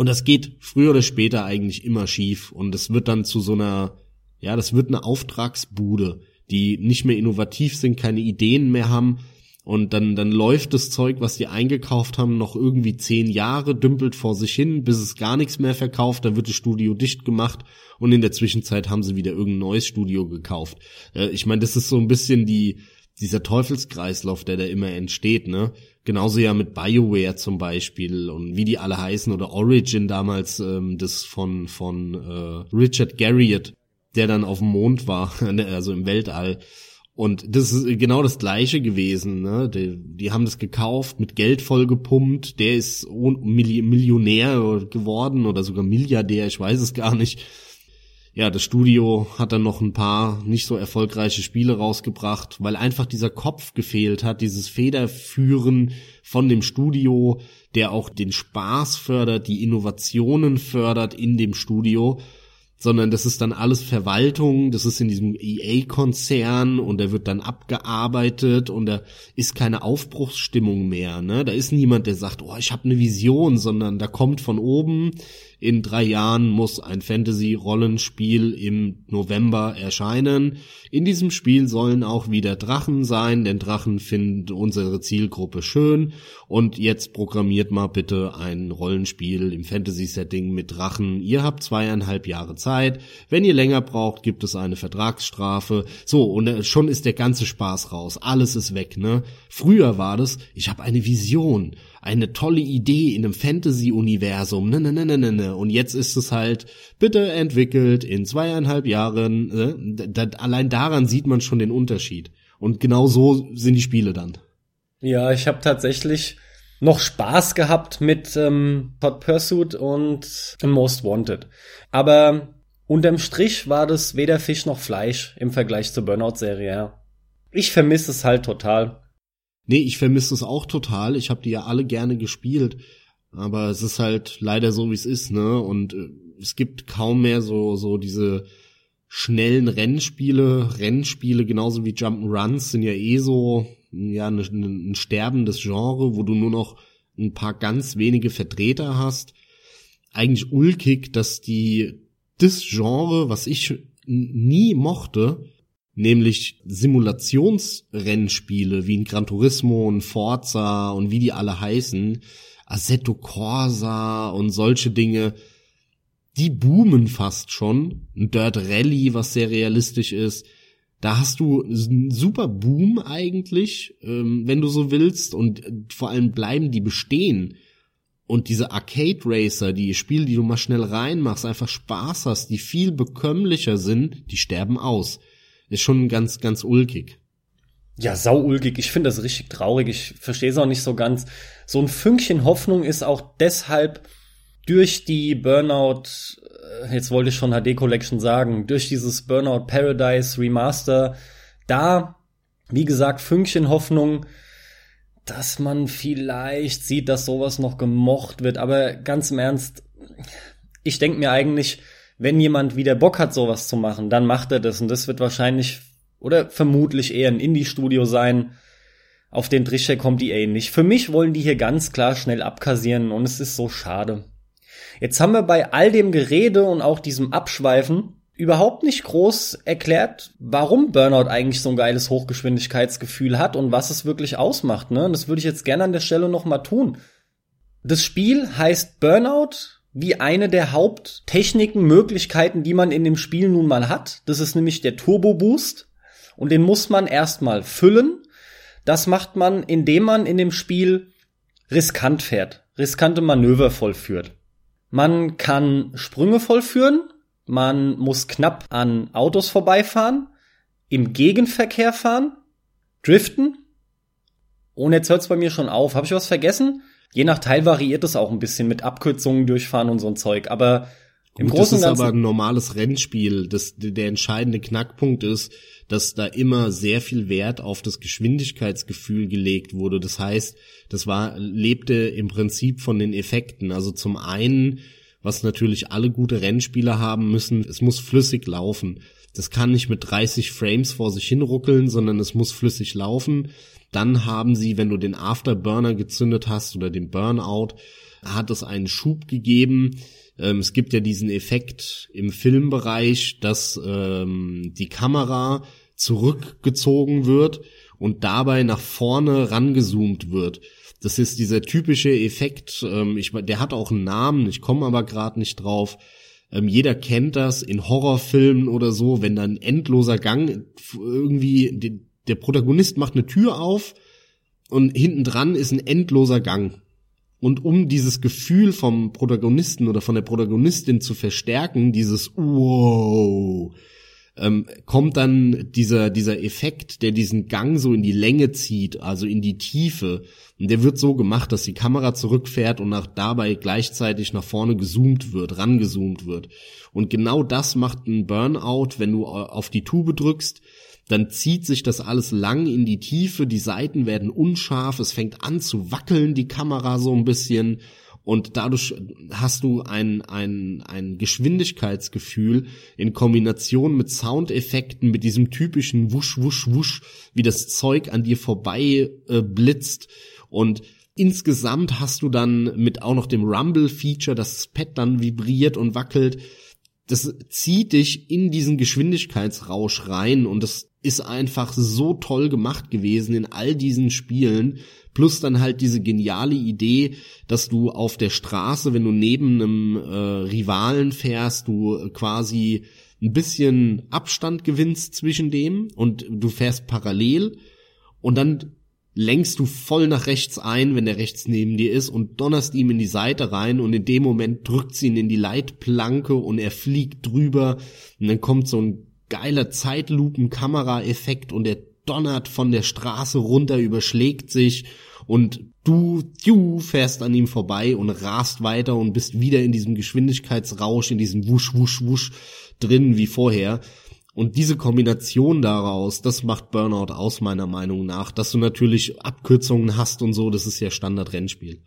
und das geht früher oder später eigentlich immer schief. Und es wird dann zu so einer, ja, das wird eine Auftragsbude, die nicht mehr innovativ sind, keine Ideen mehr haben. Und dann, dann läuft das Zeug, was die eingekauft haben, noch irgendwie zehn Jahre, dümpelt vor sich hin, bis es gar nichts mehr verkauft, dann wird das Studio dicht gemacht und in der Zwischenzeit haben sie wieder irgendein neues Studio gekauft. Äh, ich meine, das ist so ein bisschen die, dieser Teufelskreislauf, der da immer entsteht, ne? Genauso ja mit BioWare zum Beispiel und wie die alle heißen oder Origin damals, ähm, das von, von äh, Richard Garriott, der dann auf dem Mond war, ne, also im Weltall. Und das ist genau das gleiche gewesen. Ne? Die, die haben das gekauft, mit Geld vollgepumpt. Der ist Millionär geworden oder sogar Milliardär, ich weiß es gar nicht. Ja, das Studio hat dann noch ein paar nicht so erfolgreiche Spiele rausgebracht, weil einfach dieser Kopf gefehlt hat, dieses Federführen von dem Studio, der auch den Spaß fördert, die Innovationen fördert in dem Studio sondern das ist dann alles Verwaltung, das ist in diesem EA-Konzern und da wird dann abgearbeitet und da ist keine Aufbruchsstimmung mehr. Ne? Da ist niemand, der sagt, oh, ich habe eine Vision, sondern da kommt von oben, in drei Jahren muss ein Fantasy-Rollenspiel im November erscheinen. In diesem Spiel sollen auch wieder Drachen sein, denn Drachen finden unsere Zielgruppe schön. Und jetzt programmiert mal bitte ein Rollenspiel im Fantasy-Setting mit Drachen. Ihr habt zweieinhalb Jahre Zeit. Wenn ihr länger braucht, gibt es eine Vertragsstrafe. So, und äh, schon ist der ganze Spaß raus. Alles ist weg, ne? Früher war das, ich habe eine Vision eine tolle Idee in einem Fantasy-Universum, ne, ne, ne, ne, ne, ne. Und jetzt ist es halt bitte entwickelt in zweieinhalb Jahren. Ne? Da, allein daran sieht man schon den Unterschied. Und genau so sind die Spiele dann. Ja, ich habe tatsächlich noch Spaß gehabt mit ähm, Hot Pursuit und Most Wanted. Aber unterm Strich war das weder Fisch noch Fleisch im Vergleich zur Burnout-Serie. Ja. Ich vermisse es halt total. Nee, ich vermisse es auch total. Ich habe die ja alle gerne gespielt. Aber es ist halt leider so, wie es ist, ne? Und äh, es gibt kaum mehr so, so diese schnellen Rennspiele. Rennspiele, genauso wie Jump'n'Runs, sind ja eh so, ja, ein, ein sterbendes Genre, wo du nur noch ein paar ganz wenige Vertreter hast. Eigentlich ulkig, dass die, das Genre, was ich nie mochte, nämlich Simulationsrennspiele wie ein Gran Turismo und Forza und wie die alle heißen, Assetto Corsa und solche Dinge, die boomen fast schon. Ein Dirt Rally, was sehr realistisch ist. Da hast du einen super Boom eigentlich, ähm, wenn du so willst, und vor allem bleiben die bestehen. Und diese Arcade Racer, die Spiele, die du mal schnell reinmachst, einfach Spaß hast, die viel bekömmlicher sind, die sterben aus ist schon ganz, ganz ulkig. Ja, sau ulkig. Ich finde das richtig traurig. Ich verstehe es auch nicht so ganz. So ein Fünkchen Hoffnung ist auch deshalb durch die Burnout, äh, jetzt wollte ich schon HD Collection sagen, durch dieses Burnout Paradise Remaster, da, wie gesagt, Fünkchen Hoffnung, dass man vielleicht sieht, dass sowas noch gemocht wird. Aber ganz im Ernst, ich denke mir eigentlich, wenn jemand wieder Bock hat, sowas zu machen, dann macht er das. Und das wird wahrscheinlich oder vermutlich eher ein Indie-Studio sein. Auf den Trichter kommt EA nicht. Für mich wollen die hier ganz klar schnell abkassieren und es ist so schade. Jetzt haben wir bei all dem Gerede und auch diesem Abschweifen überhaupt nicht groß erklärt, warum Burnout eigentlich so ein geiles Hochgeschwindigkeitsgefühl hat und was es wirklich ausmacht. Ne? Und das würde ich jetzt gerne an der Stelle noch mal tun. Das Spiel heißt Burnout wie eine der Haupttechniken, Möglichkeiten, die man in dem Spiel nun mal hat. Das ist nämlich der Turbo Boost. Und den muss man erstmal füllen. Das macht man, indem man in dem Spiel riskant fährt, riskante Manöver vollführt. Man kann Sprünge vollführen, man muss knapp an Autos vorbeifahren, im Gegenverkehr fahren, driften. Und jetzt hört's bei mir schon auf. Habe ich was vergessen? Je nach Teil variiert es auch ein bisschen mit Abkürzungen durchfahren und so ein Zeug, aber im Gut, Großen und Ganzen. Das ist aber ein normales Rennspiel. Das, der entscheidende Knackpunkt ist, dass da immer sehr viel Wert auf das Geschwindigkeitsgefühl gelegt wurde. Das heißt, das war, lebte im Prinzip von den Effekten. Also zum einen, was natürlich alle gute Rennspieler haben müssen, es muss flüssig laufen. Das kann nicht mit 30 Frames vor sich hinruckeln, sondern es muss flüssig laufen. Dann haben sie, wenn du den Afterburner gezündet hast oder den Burnout, hat es einen Schub gegeben. Ähm, es gibt ja diesen Effekt im Filmbereich, dass ähm, die Kamera zurückgezogen wird und dabei nach vorne rangezoomt wird. Das ist dieser typische Effekt, ähm, ich, der hat auch einen Namen, ich komme aber gerade nicht drauf. Ähm, jeder kennt das in Horrorfilmen oder so, wenn dann endloser Gang irgendwie der Protagonist macht eine Tür auf und hinten dran ist ein endloser Gang. Und um dieses Gefühl vom Protagonisten oder von der Protagonistin zu verstärken, dieses Wow, ähm, kommt dann dieser, dieser Effekt, der diesen Gang so in die Länge zieht, also in die Tiefe. Und der wird so gemacht, dass die Kamera zurückfährt und nach, dabei gleichzeitig nach vorne gezoomt wird, rangezoomt wird. Und genau das macht ein Burnout, wenn du auf die Tube drückst, dann zieht sich das alles lang in die Tiefe, die Seiten werden unscharf, es fängt an zu wackeln, die Kamera so ein bisschen. Und dadurch hast du ein, ein, ein Geschwindigkeitsgefühl in Kombination mit Soundeffekten, mit diesem typischen Wusch, Wusch, Wusch, wie das Zeug an dir vorbei äh, blitzt. Und insgesamt hast du dann mit auch noch dem Rumble-Feature, das Pad dann vibriert und wackelt, das zieht dich in diesen Geschwindigkeitsrausch rein und das ist einfach so toll gemacht gewesen in all diesen Spielen. Plus dann halt diese geniale Idee, dass du auf der Straße, wenn du neben einem äh, Rivalen fährst, du quasi ein bisschen Abstand gewinnst zwischen dem und du fährst parallel und dann lenkst du voll nach rechts ein, wenn der rechts neben dir ist und donnerst ihm in die Seite rein und in dem Moment drückt sie ihn in die Leitplanke und er fliegt drüber und dann kommt so ein geiler Zeitlupen-Kamera-Effekt und er donnert von der Straße runter, überschlägt sich und du, du fährst an ihm vorbei und rast weiter und bist wieder in diesem Geschwindigkeitsrausch, in diesem Wusch, Wusch, Wusch drin wie vorher. Und diese Kombination daraus, das macht Burnout aus meiner Meinung nach, dass du natürlich Abkürzungen hast und so, das ist ja Standard-Rennspiel.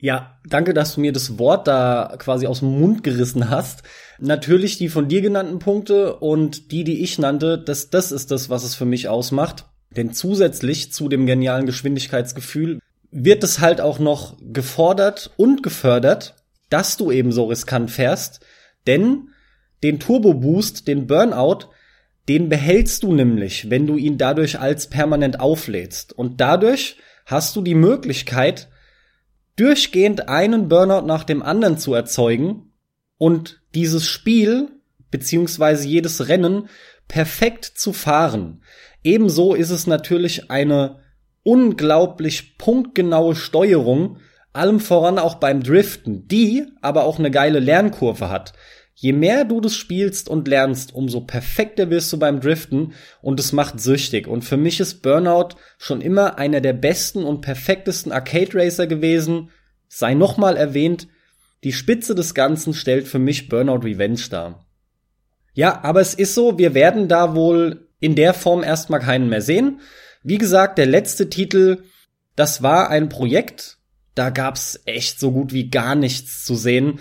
Ja, danke, dass du mir das Wort da quasi aus dem Mund gerissen hast. Natürlich die von dir genannten Punkte und die, die ich nannte, das, das ist das, was es für mich ausmacht. Denn zusätzlich zu dem genialen Geschwindigkeitsgefühl wird es halt auch noch gefordert und gefördert, dass du eben so riskant fährst. Denn den Turbo Boost, den Burnout, den behältst du nämlich, wenn du ihn dadurch als permanent auflädst. Und dadurch hast du die Möglichkeit, durchgehend einen Burnout nach dem anderen zu erzeugen und dieses Spiel beziehungsweise jedes Rennen perfekt zu fahren. Ebenso ist es natürlich eine unglaublich punktgenaue Steuerung, allem voran auch beim Driften, die aber auch eine geile Lernkurve hat. Je mehr du das spielst und lernst, umso perfekter wirst du beim Driften und es macht süchtig. Und für mich ist Burnout schon immer einer der besten und perfektesten Arcade Racer gewesen. Sei nochmal erwähnt, die Spitze des Ganzen stellt für mich Burnout Revenge dar. Ja, aber es ist so, wir werden da wohl in der Form erstmal keinen mehr sehen. Wie gesagt, der letzte Titel, das war ein Projekt, da gab's echt so gut wie gar nichts zu sehen.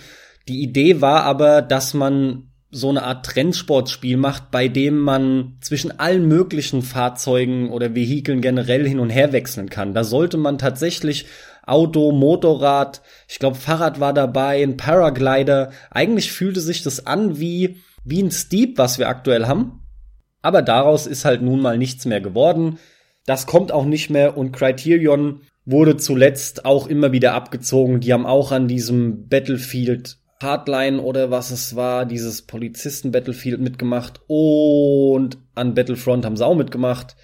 Die Idee war aber, dass man so eine Art Trendsportspiel macht, bei dem man zwischen allen möglichen Fahrzeugen oder Vehikeln generell hin und her wechseln kann. Da sollte man tatsächlich Auto, Motorrad, ich glaube Fahrrad war dabei, ein Paraglider. Eigentlich fühlte sich das an wie wie ein Steep, was wir aktuell haben. Aber daraus ist halt nun mal nichts mehr geworden. Das kommt auch nicht mehr und Criterion wurde zuletzt auch immer wieder abgezogen. Die haben auch an diesem Battlefield Hardline oder was es war, dieses Polizisten-Battlefield mitgemacht und an Battlefront haben sie auch mitgemacht.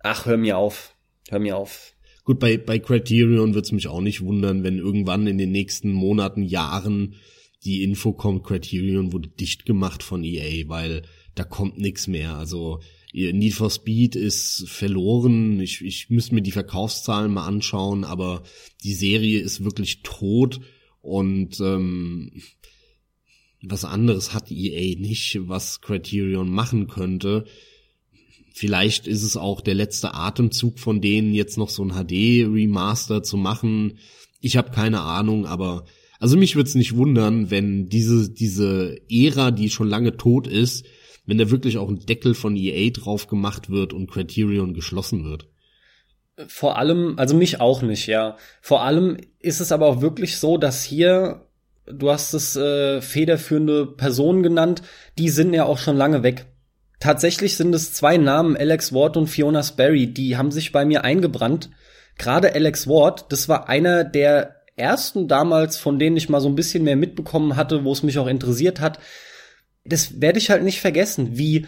Ach, hör mir auf. Hör mir auf. Gut, bei, bei Criterion wird's mich auch nicht wundern, wenn irgendwann in den nächsten Monaten, Jahren die Info kommt, Criterion wurde dicht gemacht von EA, weil da kommt nichts mehr. Also Need for Speed ist verloren. Ich, ich müsste mir die Verkaufszahlen mal anschauen, aber die Serie ist wirklich tot und ähm, was anderes hat EA nicht, was Criterion machen könnte. Vielleicht ist es auch der letzte Atemzug von denen, jetzt noch so ein HD-Remaster zu machen. Ich habe keine Ahnung, aber also mich würde es nicht wundern, wenn diese, diese Ära, die schon lange tot ist, wenn da wirklich auch ein Deckel von EA drauf gemacht wird und Criterion geschlossen wird. Vor allem, also mich auch nicht, ja. Vor allem ist es aber auch wirklich so, dass hier, du hast es äh, federführende Personen genannt, die sind ja auch schon lange weg. Tatsächlich sind es zwei Namen, Alex Ward und Fiona Sperry, die haben sich bei mir eingebrannt. Gerade Alex Ward, das war einer der ersten damals, von denen ich mal so ein bisschen mehr mitbekommen hatte, wo es mich auch interessiert hat. Das werde ich halt nicht vergessen, wie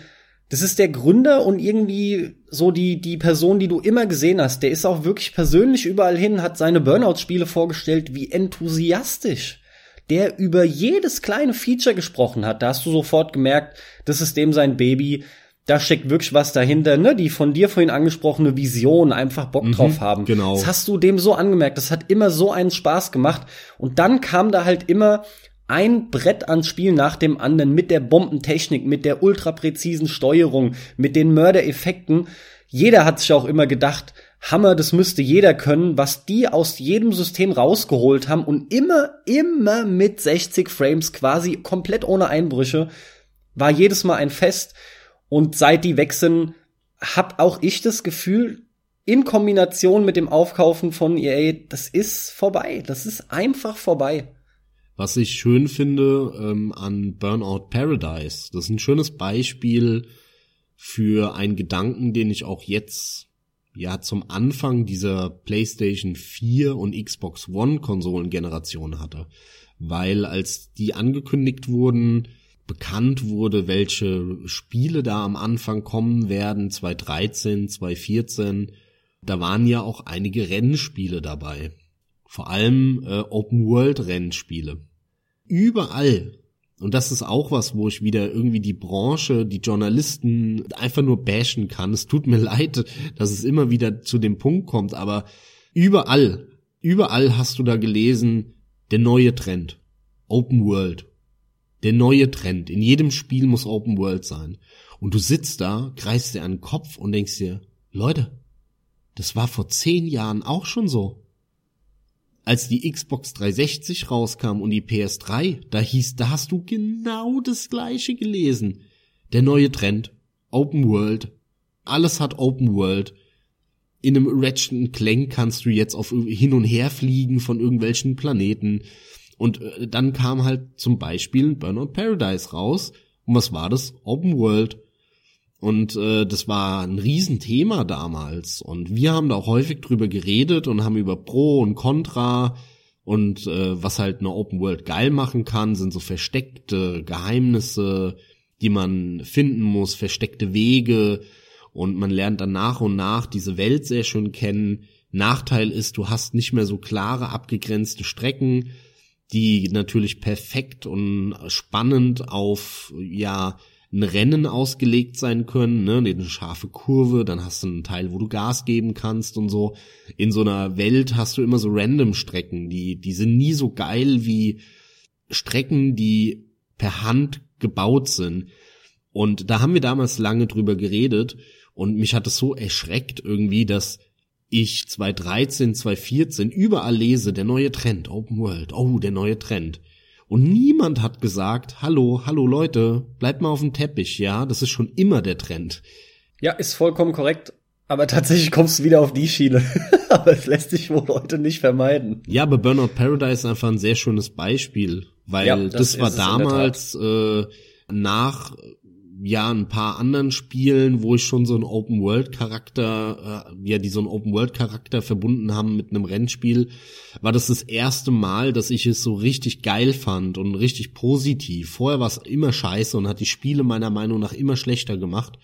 das ist der Gründer und irgendwie so die, die Person, die du immer gesehen hast. Der ist auch wirklich persönlich überall hin, hat seine Burnout-Spiele vorgestellt, wie enthusiastisch der über jedes kleine Feature gesprochen hat. Da hast du sofort gemerkt, das ist dem sein Baby. Da steckt wirklich was dahinter, ne? Die von dir vorhin angesprochene Vision, einfach Bock mhm, drauf haben. Genau. Das hast du dem so angemerkt. Das hat immer so einen Spaß gemacht. Und dann kam da halt immer ein Brett ans Spiel nach dem anderen mit der Bombentechnik, mit der ultrapräzisen Steuerung, mit den Mördereffekten. Jeder hat sich auch immer gedacht, Hammer, das müsste jeder können, was die aus jedem System rausgeholt haben und immer, immer mit 60 Frames quasi komplett ohne Einbrüche, war jedes Mal ein Fest. Und seit die weg sind, hab auch ich das Gefühl, in Kombination mit dem Aufkaufen von EA, das ist vorbei. Das ist einfach vorbei. Was ich schön finde ähm, an Burnout Paradise, das ist ein schönes Beispiel für einen Gedanken, den ich auch jetzt ja zum Anfang dieser PlayStation 4 und Xbox One Konsolengeneration hatte. Weil als die angekündigt wurden, bekannt wurde, welche Spiele da am Anfang kommen werden, 2013, 2014, da waren ja auch einige Rennspiele dabei. Vor allem äh, Open-World-Rennspiele. Überall und das ist auch was, wo ich wieder irgendwie die Branche, die Journalisten einfach nur bashen kann. Es tut mir leid, dass es immer wieder zu dem Punkt kommt, aber überall, überall hast du da gelesen, der neue Trend. Open World. Der neue Trend. In jedem Spiel muss Open World sein. Und du sitzt da, greifst dir an den Kopf und denkst dir, Leute, das war vor zehn Jahren auch schon so als die Xbox 360 rauskam und die PS3, da hieß, da hast du genau das gleiche gelesen. Der neue Trend, Open World, alles hat Open World. In einem Ratchet Clank kannst du jetzt auf hin und her fliegen von irgendwelchen Planeten. Und äh, dann kam halt zum Beispiel Burnout Paradise raus. Und was war das? Open World. Und äh, das war ein Riesenthema damals. Und wir haben da auch häufig drüber geredet und haben über Pro und Contra und äh, was halt eine Open World geil machen kann, sind so versteckte Geheimnisse, die man finden muss, versteckte Wege. Und man lernt dann nach und nach diese Welt sehr schön kennen. Nachteil ist, du hast nicht mehr so klare, abgegrenzte Strecken, die natürlich perfekt und spannend auf, ja, ein Rennen ausgelegt sein können, ne, eine scharfe Kurve, dann hast du einen Teil, wo du Gas geben kannst und so. In so einer Welt hast du immer so random Strecken, die, die sind nie so geil wie Strecken, die per Hand gebaut sind. Und da haben wir damals lange drüber geredet und mich hat es so erschreckt irgendwie, dass ich 2013, 2014 überall lese, der neue Trend, Open World, oh, der neue Trend. Und niemand hat gesagt, hallo, hallo Leute, bleibt mal auf dem Teppich, ja, das ist schon immer der Trend. Ja, ist vollkommen korrekt. Aber tatsächlich kommst du wieder auf die Schiene. aber es lässt sich wohl heute nicht vermeiden. Ja, aber Burnout Paradise ist einfach ein sehr schönes Beispiel, weil ja, das, das war damals äh, nach ja ein paar anderen Spielen, wo ich schon so einen Open World Charakter, äh, ja, die so einen Open World Charakter verbunden haben mit einem Rennspiel, war das das erste Mal, dass ich es so richtig geil fand und richtig positiv. Vorher war es immer scheiße und hat die Spiele meiner Meinung nach immer schlechter gemacht.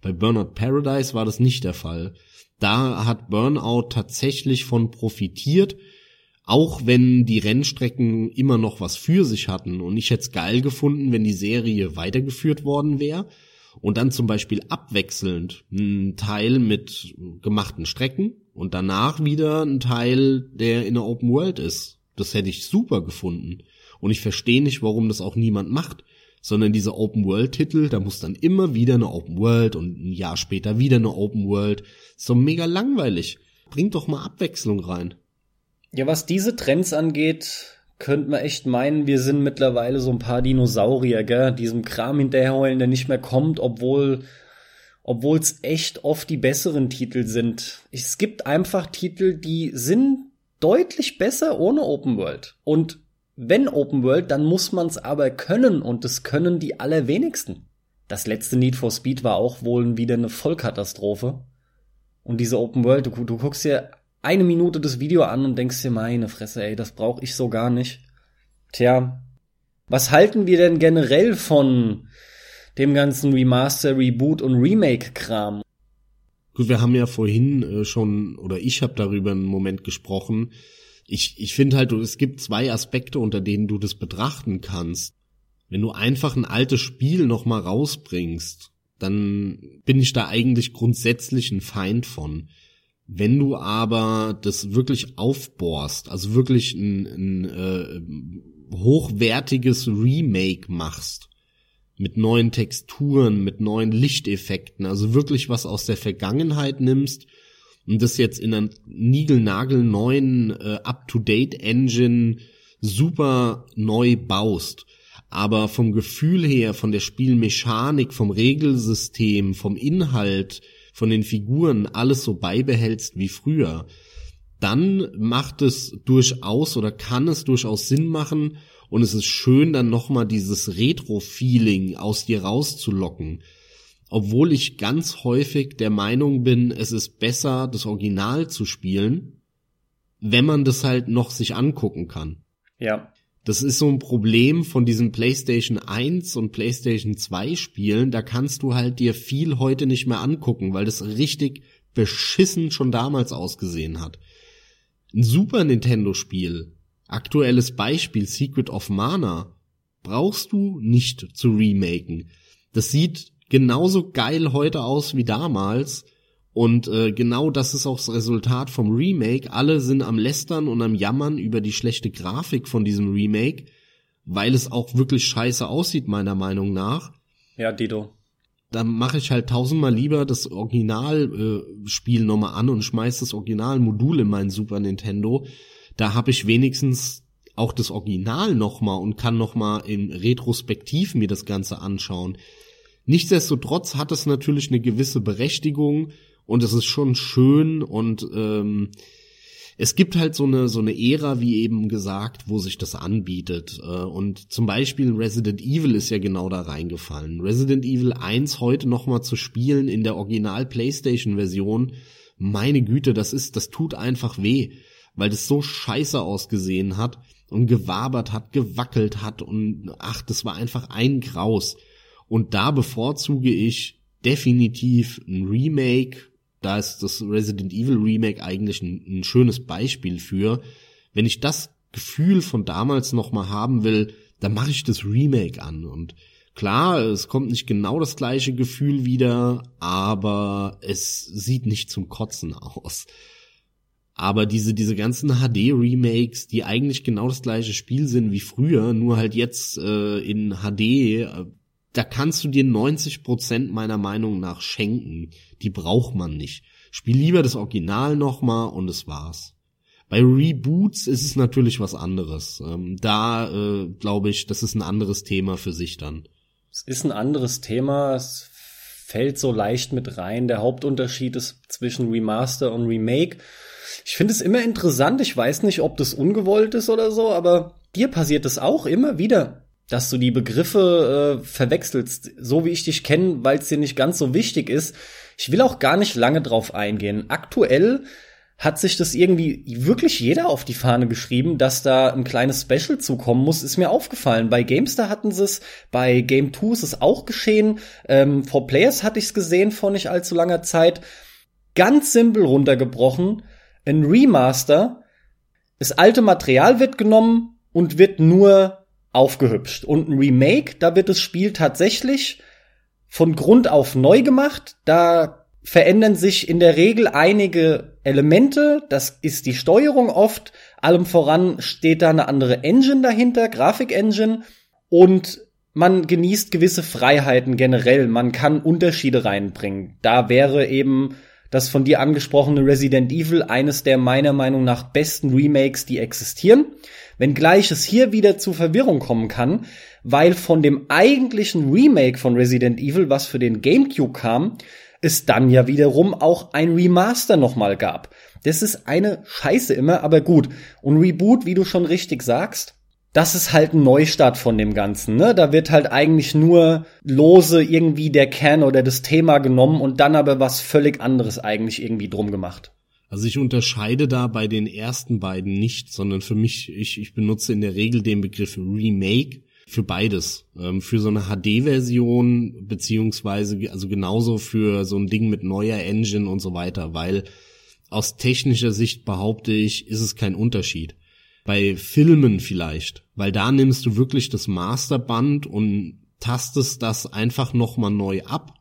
Bei Burnout Paradise war das nicht der Fall. Da hat Burnout tatsächlich von profitiert, auch wenn die Rennstrecken immer noch was für sich hatten und ich hätte es geil gefunden, wenn die Serie weitergeführt worden wäre und dann zum Beispiel abwechselnd ein Teil mit gemachten Strecken und danach wieder ein Teil, der in der Open World ist. Das hätte ich super gefunden. Und ich verstehe nicht, warum das auch niemand macht, sondern diese Open World Titel, da muss dann immer wieder eine Open World und ein Jahr später wieder eine Open World. So mega langweilig. Bringt doch mal Abwechslung rein. Ja, was diese Trends angeht, könnte man echt meinen, wir sind mittlerweile so ein paar Dinosaurier, gell? Diesem Kram hinterherheulen, der nicht mehr kommt, obwohl obwohl es echt oft die besseren Titel sind. Es gibt einfach Titel, die sind deutlich besser ohne Open World. Und wenn Open World, dann muss man es aber können und das können die allerwenigsten. Das letzte Need for Speed war auch wohl wieder eine Vollkatastrophe. Und diese Open World, du, du guckst dir eine Minute das Video an und denkst dir, meine Fresse, ey, das brauche ich so gar nicht. Tja, was halten wir denn generell von dem ganzen Remaster, Reboot und Remake-Kram? Gut, wir haben ja vorhin äh, schon, oder ich habe darüber einen Moment gesprochen, Ich, ich finde halt, es gibt zwei Aspekte, unter denen du das betrachten kannst. Wenn du einfach ein altes Spiel nochmal rausbringst, dann bin ich da eigentlich grundsätzlich ein Feind von. Wenn du aber das wirklich aufbohrst, also wirklich ein, ein äh, hochwertiges Remake machst, mit neuen Texturen, mit neuen Lichteffekten, also wirklich was aus der Vergangenheit nimmst und das jetzt in einer niegelnagelneuen äh, up-to-date Engine super neu baust, aber vom Gefühl her, von der Spielmechanik, vom Regelsystem, vom Inhalt, von den Figuren alles so beibehältst wie früher, dann macht es durchaus oder kann es durchaus Sinn machen und es ist schön, dann nochmal dieses Retro-Feeling aus dir rauszulocken. Obwohl ich ganz häufig der Meinung bin, es ist besser, das Original zu spielen, wenn man das halt noch sich angucken kann. Ja. Das ist so ein Problem von diesen PlayStation 1 und PlayStation 2 Spielen. Da kannst du halt dir viel heute nicht mehr angucken, weil das richtig beschissen schon damals ausgesehen hat. Ein Super Nintendo Spiel, aktuelles Beispiel Secret of Mana, brauchst du nicht zu remaken. Das sieht genauso geil heute aus wie damals und äh, genau das ist auch das Resultat vom Remake. Alle sind am Lästern und am Jammern über die schlechte Grafik von diesem Remake, weil es auch wirklich scheiße aussieht, meiner Meinung nach. Ja, Dido. Dann mache ich halt tausendmal lieber das Originalspiel äh, nochmal an und schmeiß das Originalmodul in mein Super Nintendo. Da habe ich wenigstens auch das Original nochmal und kann nochmal in Retrospektiv mir das Ganze anschauen. Nichtsdestotrotz hat es natürlich eine gewisse Berechtigung, und es ist schon schön und ähm, es gibt halt so eine so eine Ära, wie eben gesagt, wo sich das anbietet. Äh, und zum Beispiel Resident Evil ist ja genau da reingefallen. Resident Evil 1 heute nochmal zu spielen in der Original PlayStation Version, meine Güte, das ist, das tut einfach weh, weil das so scheiße ausgesehen hat und gewabert hat, gewackelt hat und ach, das war einfach ein Graus. Und da bevorzuge ich definitiv ein Remake da ist das Resident Evil Remake eigentlich ein, ein schönes Beispiel für. Wenn ich das Gefühl von damals nochmal haben will, dann mache ich das Remake an. Und klar, es kommt nicht genau das gleiche Gefühl wieder, aber es sieht nicht zum Kotzen aus. Aber diese, diese ganzen HD-Remakes, die eigentlich genau das gleiche Spiel sind wie früher, nur halt jetzt äh, in HD, äh, da kannst du dir 90 Prozent meiner Meinung nach schenken. Die braucht man nicht. Spiel lieber das Original nochmal und es war's. Bei Reboots ist es natürlich was anderes. Ähm, da äh, glaube ich, das ist ein anderes Thema für sich dann. Es ist ein anderes Thema. Es fällt so leicht mit rein. Der Hauptunterschied ist zwischen Remaster und Remake. Ich finde es immer interessant. Ich weiß nicht, ob das ungewollt ist oder so, aber dir passiert es auch immer wieder dass du die Begriffe äh, verwechselst, so wie ich dich kenne, weil es dir nicht ganz so wichtig ist. Ich will auch gar nicht lange drauf eingehen. Aktuell hat sich das irgendwie wirklich jeder auf die Fahne geschrieben, dass da ein kleines Special zukommen muss, ist mir aufgefallen. Bei Gamestar hatten sie es, bei Game 2 ist es auch geschehen. Ähm, For Players hatte ich es gesehen vor nicht allzu langer Zeit. Ganz simpel runtergebrochen. Ein Remaster. Das alte Material wird genommen und wird nur aufgehübscht. Und ein Remake, da wird das Spiel tatsächlich von Grund auf neu gemacht. Da verändern sich in der Regel einige Elemente. Das ist die Steuerung oft. Allem voran steht da eine andere Engine dahinter, Grafik-Engine. Und man genießt gewisse Freiheiten generell. Man kann Unterschiede reinbringen. Da wäre eben das von dir angesprochene Resident Evil eines der meiner Meinung nach besten Remakes, die existieren. Wenngleich es hier wieder zu Verwirrung kommen kann, weil von dem eigentlichen Remake von Resident Evil, was für den GameCube kam, es dann ja wiederum auch ein Remaster nochmal gab. Das ist eine Scheiße immer, aber gut. Und Reboot, wie du schon richtig sagst, das ist halt ein Neustart von dem Ganzen. Ne? Da wird halt eigentlich nur lose irgendwie der Kern oder das Thema genommen und dann aber was völlig anderes eigentlich irgendwie drum gemacht. Also ich unterscheide da bei den ersten beiden nicht, sondern für mich, ich, ich benutze in der Regel den Begriff Remake für beides. Ähm, für so eine HD-Version, beziehungsweise also genauso für so ein Ding mit neuer Engine und so weiter, weil aus technischer Sicht behaupte ich, ist es kein Unterschied. Bei Filmen vielleicht, weil da nimmst du wirklich das Masterband und tastest das einfach nochmal neu ab.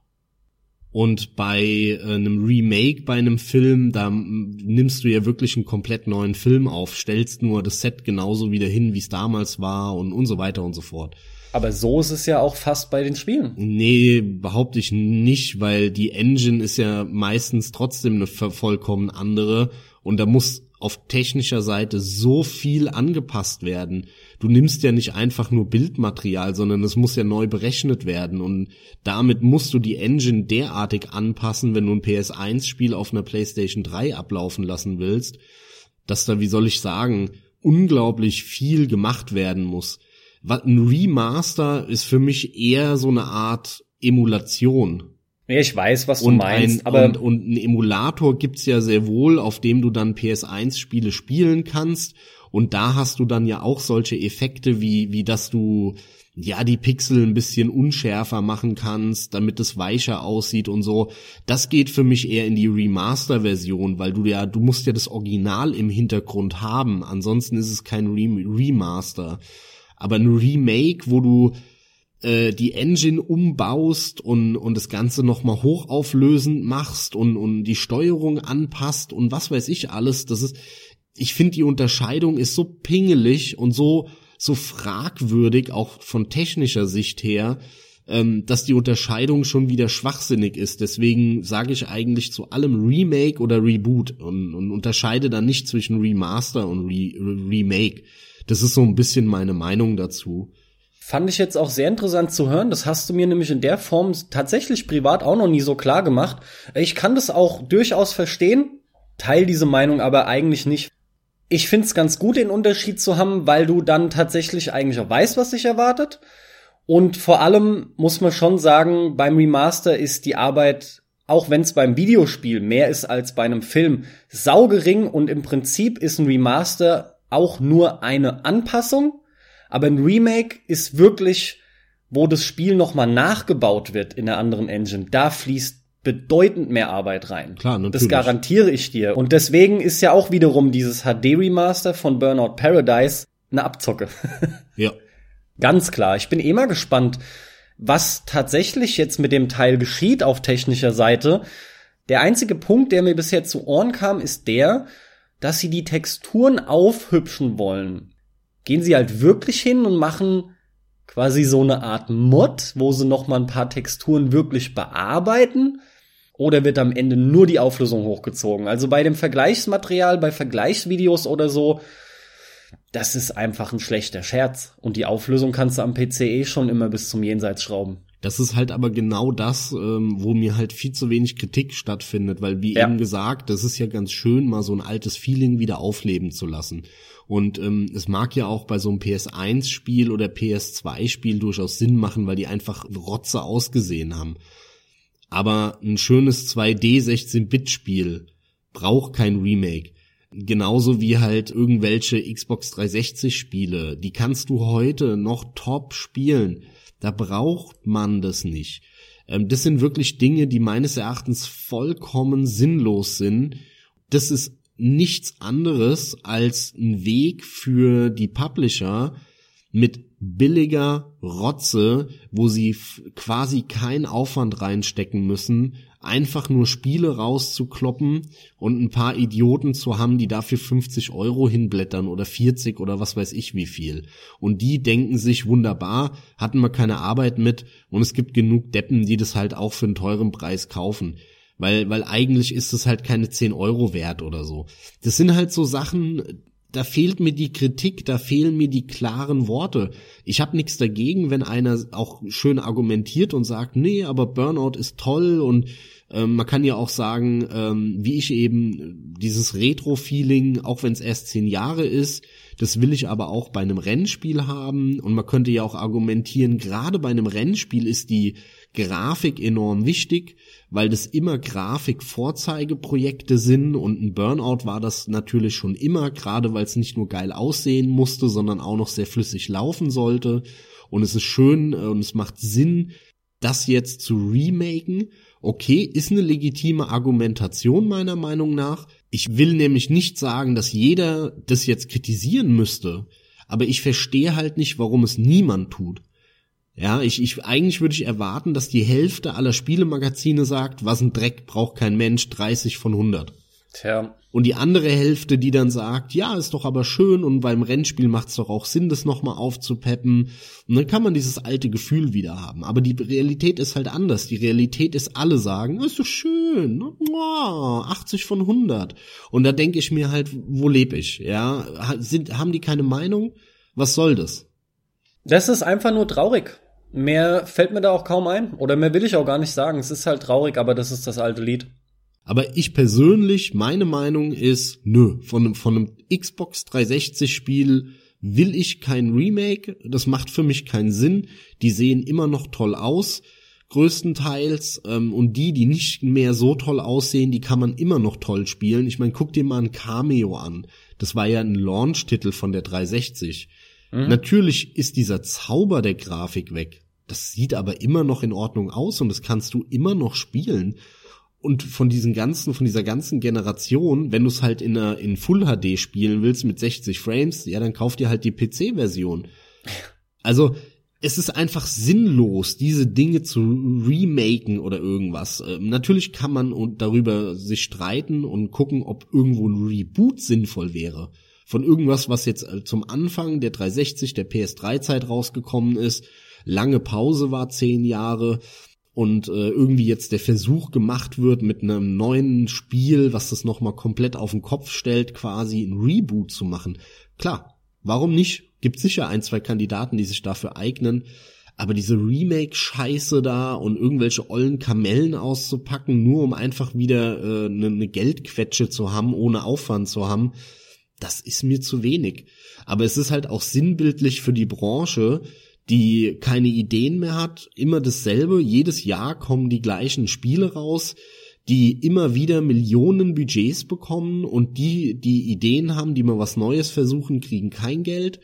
Und bei äh, einem Remake, bei einem Film, da nimmst du ja wirklich einen komplett neuen Film auf, stellst nur das Set genauso wieder hin, wie es damals war und, und so weiter und so fort. Aber so ist es ja auch fast bei den Spielen. Nee, behaupte ich nicht, weil die Engine ist ja meistens trotzdem eine vollkommen andere und da muss auf technischer Seite so viel angepasst werden. Du nimmst ja nicht einfach nur Bildmaterial, sondern es muss ja neu berechnet werden und damit musst du die Engine derartig anpassen, wenn du ein PS1-Spiel auf einer PlayStation 3 ablaufen lassen willst, dass da, wie soll ich sagen, unglaublich viel gemacht werden muss ein Remaster ist für mich eher so eine Art Emulation. Ja, ich weiß, was du und meinst, ein, aber und, und ein Emulator gibt's ja sehr wohl, auf dem du dann PS1-Spiele spielen kannst. Und da hast du dann ja auch solche Effekte, wie, wie dass du ja die Pixel ein bisschen unschärfer machen kannst, damit es weicher aussieht und so. Das geht für mich eher in die Remaster-Version, weil du ja, du musst ja das Original im Hintergrund haben. Ansonsten ist es kein Remaster aber ein Remake, wo du äh, die Engine umbaust und, und das Ganze nochmal hochauflösend machst und, und die Steuerung anpasst und was weiß ich alles, das ist, ich finde die Unterscheidung ist so pingelig und so, so fragwürdig, auch von technischer Sicht her, ähm, dass die Unterscheidung schon wieder schwachsinnig ist. Deswegen sage ich eigentlich zu allem Remake oder Reboot und, und unterscheide dann nicht zwischen Remaster und Re Remake. Das ist so ein bisschen meine Meinung dazu. Fand ich jetzt auch sehr interessant zu hören. Das hast du mir nämlich in der Form tatsächlich privat auch noch nie so klar gemacht. Ich kann das auch durchaus verstehen, teil diese Meinung aber eigentlich nicht. Ich find's ganz gut, den Unterschied zu haben, weil du dann tatsächlich eigentlich auch weißt, was dich erwartet. Und vor allem muss man schon sagen, beim Remaster ist die Arbeit, auch wenn es beim Videospiel mehr ist als bei einem Film, saugering und im Prinzip ist ein Remaster auch nur eine Anpassung, aber ein Remake ist wirklich, wo das Spiel nochmal nachgebaut wird in der anderen Engine. Da fließt bedeutend mehr Arbeit rein. Klar, natürlich. Das garantiere ich dir. Und deswegen ist ja auch wiederum dieses HD-Remaster von Burnout Paradise eine Abzocke. ja. Ganz klar. Ich bin eh mal gespannt, was tatsächlich jetzt mit dem Teil geschieht auf technischer Seite. Der einzige Punkt, der mir bisher zu Ohren kam, ist der, dass sie die Texturen aufhübschen wollen. Gehen sie halt wirklich hin und machen quasi so eine Art Mod, wo sie noch mal ein paar Texturen wirklich bearbeiten? Oder wird am Ende nur die Auflösung hochgezogen? Also bei dem Vergleichsmaterial, bei Vergleichsvideos oder so, das ist einfach ein schlechter Scherz. Und die Auflösung kannst du am PC eh schon immer bis zum Jenseits schrauben. Das ist halt aber genau das, ähm, wo mir halt viel zu wenig Kritik stattfindet, weil wie ja. eben gesagt, das ist ja ganz schön, mal so ein altes Feeling wieder aufleben zu lassen. Und ähm, es mag ja auch bei so einem PS1-Spiel oder PS2-Spiel durchaus Sinn machen, weil die einfach Rotze ausgesehen haben. Aber ein schönes 2D 16-Bit-Spiel braucht kein Remake. Genauso wie halt irgendwelche Xbox 360 Spiele. Die kannst du heute noch top spielen. Da braucht man das nicht. Ähm, das sind wirklich Dinge, die meines Erachtens vollkommen sinnlos sind. Das ist nichts anderes als ein Weg für die Publisher mit billiger Rotze, wo sie quasi keinen Aufwand reinstecken müssen, einfach nur Spiele rauszukloppen und ein paar Idioten zu haben, die dafür 50 Euro hinblättern oder 40 oder was weiß ich wie viel. Und die denken sich wunderbar, hatten wir keine Arbeit mit und es gibt genug Deppen, die das halt auch für einen teuren Preis kaufen. Weil, weil eigentlich ist es halt keine 10 Euro wert oder so. Das sind halt so Sachen, da fehlt mir die Kritik, da fehlen mir die klaren Worte. Ich habe nichts dagegen, wenn einer auch schön argumentiert und sagt, nee, aber Burnout ist toll und ähm, man kann ja auch sagen, ähm, wie ich eben, dieses Retro-Feeling, auch wenn es erst zehn Jahre ist, das will ich aber auch bei einem Rennspiel haben. Und man könnte ja auch argumentieren, gerade bei einem Rennspiel ist die Grafik enorm wichtig, weil das immer Grafik-Vorzeigeprojekte sind und ein Burnout war das natürlich schon immer, gerade weil es nicht nur geil aussehen musste, sondern auch noch sehr flüssig laufen sollte. Und es ist schön äh, und es macht Sinn, das jetzt zu remaken Okay, ist eine legitime Argumentation meiner Meinung nach. Ich will nämlich nicht sagen, dass jeder das jetzt kritisieren müsste, aber ich verstehe halt nicht, warum es niemand tut. Ja, ich, ich, eigentlich würde ich erwarten, dass die Hälfte aller Spielemagazine sagt, was ein Dreck braucht kein Mensch, 30 von 100. Tja. Und die andere Hälfte, die dann sagt, ja, ist doch aber schön und beim Rennspiel macht es doch auch Sinn, das nochmal aufzupeppen. Und dann kann man dieses alte Gefühl wieder haben. Aber die Realität ist halt anders. Die Realität ist, alle sagen, ist doch schön, 80 von 100. Und da denke ich mir halt, wo lebe ich? Ja, sind, haben die keine Meinung? Was soll das? Das ist einfach nur traurig. Mehr fällt mir da auch kaum ein. Oder mehr will ich auch gar nicht sagen. Es ist halt traurig, aber das ist das alte Lied. Aber ich persönlich, meine Meinung ist, nö, von einem, von einem Xbox 360 Spiel will ich kein Remake. Das macht für mich keinen Sinn. Die sehen immer noch toll aus, größtenteils. Ähm, und die, die nicht mehr so toll aussehen, die kann man immer noch toll spielen. Ich meine, guck dir mal ein Cameo an. Das war ja ein Launch-Titel von der 360. Mhm. Natürlich ist dieser Zauber der Grafik weg. Das sieht aber immer noch in Ordnung aus und das kannst du immer noch spielen. Und von diesen ganzen, von dieser ganzen Generation, wenn du es halt in, in Full HD spielen willst mit 60 Frames, ja, dann kauf dir halt die PC-Version. Also, es ist einfach sinnlos, diese Dinge zu remaken oder irgendwas. Ähm, natürlich kann man darüber sich streiten und gucken, ob irgendwo ein Reboot sinnvoll wäre von irgendwas, was jetzt äh, zum Anfang der 360, der PS3-Zeit rausgekommen ist, lange Pause war, zehn Jahre, und äh, irgendwie jetzt der Versuch gemacht wird, mit einem neuen Spiel, was das nochmal komplett auf den Kopf stellt, quasi ein Reboot zu machen. Klar, warum nicht? Gibt sicher ein, zwei Kandidaten, die sich dafür eignen. Aber diese Remake-Scheiße da und irgendwelche ollen Kamellen auszupacken, nur um einfach wieder äh, eine, eine Geldquetsche zu haben, ohne Aufwand zu haben, das ist mir zu wenig. Aber es ist halt auch sinnbildlich für die Branche, die keine Ideen mehr hat, immer dasselbe, jedes Jahr kommen die gleichen Spiele raus, die immer wieder Millionen Budgets bekommen und die, die Ideen haben, die mal was Neues versuchen, kriegen kein Geld.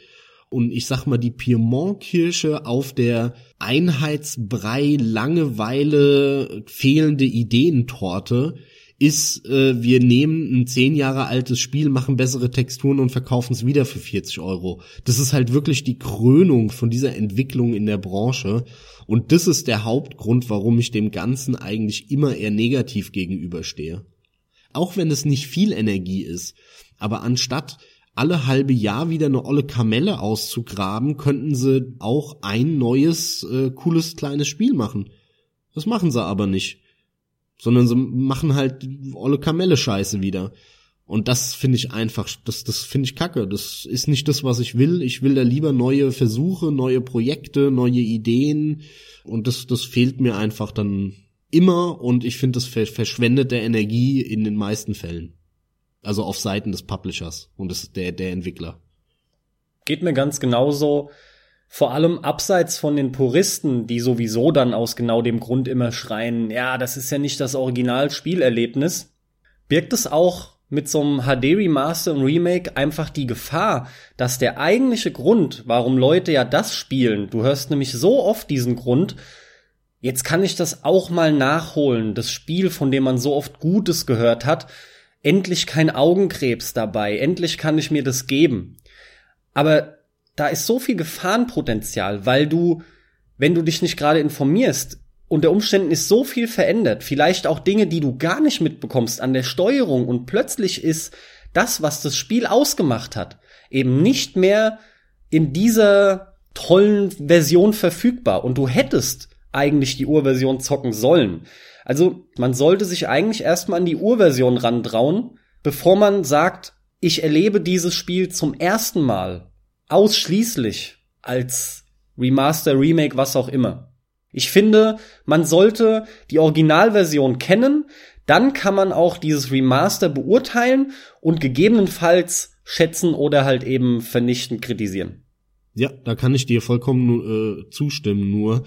Und ich sag mal, die Piemont-Kirsche auf der Einheitsbrei, Langeweile, fehlende Ideentorte, ist, äh, wir nehmen ein zehn Jahre altes Spiel, machen bessere Texturen und verkaufen es wieder für 40 Euro. Das ist halt wirklich die Krönung von dieser Entwicklung in der Branche. Und das ist der Hauptgrund, warum ich dem Ganzen eigentlich immer eher negativ gegenüberstehe. Auch wenn es nicht viel Energie ist. Aber anstatt alle halbe Jahr wieder eine olle Kamelle auszugraben, könnten sie auch ein neues, äh, cooles kleines Spiel machen. Das machen sie aber nicht sondern sie machen halt olle Kamelle Scheiße wieder. Und das finde ich einfach, das, das finde ich kacke. Das ist nicht das, was ich will. Ich will da lieber neue Versuche, neue Projekte, neue Ideen. Und das, das fehlt mir einfach dann immer. Und ich finde, das verschwendet der Energie in den meisten Fällen. Also auf Seiten des Publishers und des, der, der Entwickler. Geht mir ganz genauso. Vor allem abseits von den Puristen, die sowieso dann aus genau dem Grund immer schreien, ja, das ist ja nicht das Original-Spielerlebnis, birgt es auch mit so einem HD-Remaster und Remake einfach die Gefahr, dass der eigentliche Grund, warum Leute ja das spielen, du hörst nämlich so oft diesen Grund, jetzt kann ich das auch mal nachholen, das Spiel, von dem man so oft Gutes gehört hat, endlich kein Augenkrebs dabei, endlich kann ich mir das geben. Aber da ist so viel Gefahrenpotenzial, weil du, wenn du dich nicht gerade informierst, unter Umständen ist so viel verändert, vielleicht auch Dinge, die du gar nicht mitbekommst an der Steuerung und plötzlich ist das, was das Spiel ausgemacht hat, eben nicht mehr in dieser tollen Version verfügbar und du hättest eigentlich die Urversion zocken sollen. Also man sollte sich eigentlich erstmal an die Urversion rantrauen, bevor man sagt, ich erlebe dieses Spiel zum ersten Mal ausschließlich als Remaster, Remake, was auch immer. Ich finde, man sollte die Originalversion kennen, dann kann man auch dieses Remaster beurteilen und gegebenenfalls schätzen oder halt eben vernichtend kritisieren. Ja, da kann ich dir vollkommen äh, zustimmen, nur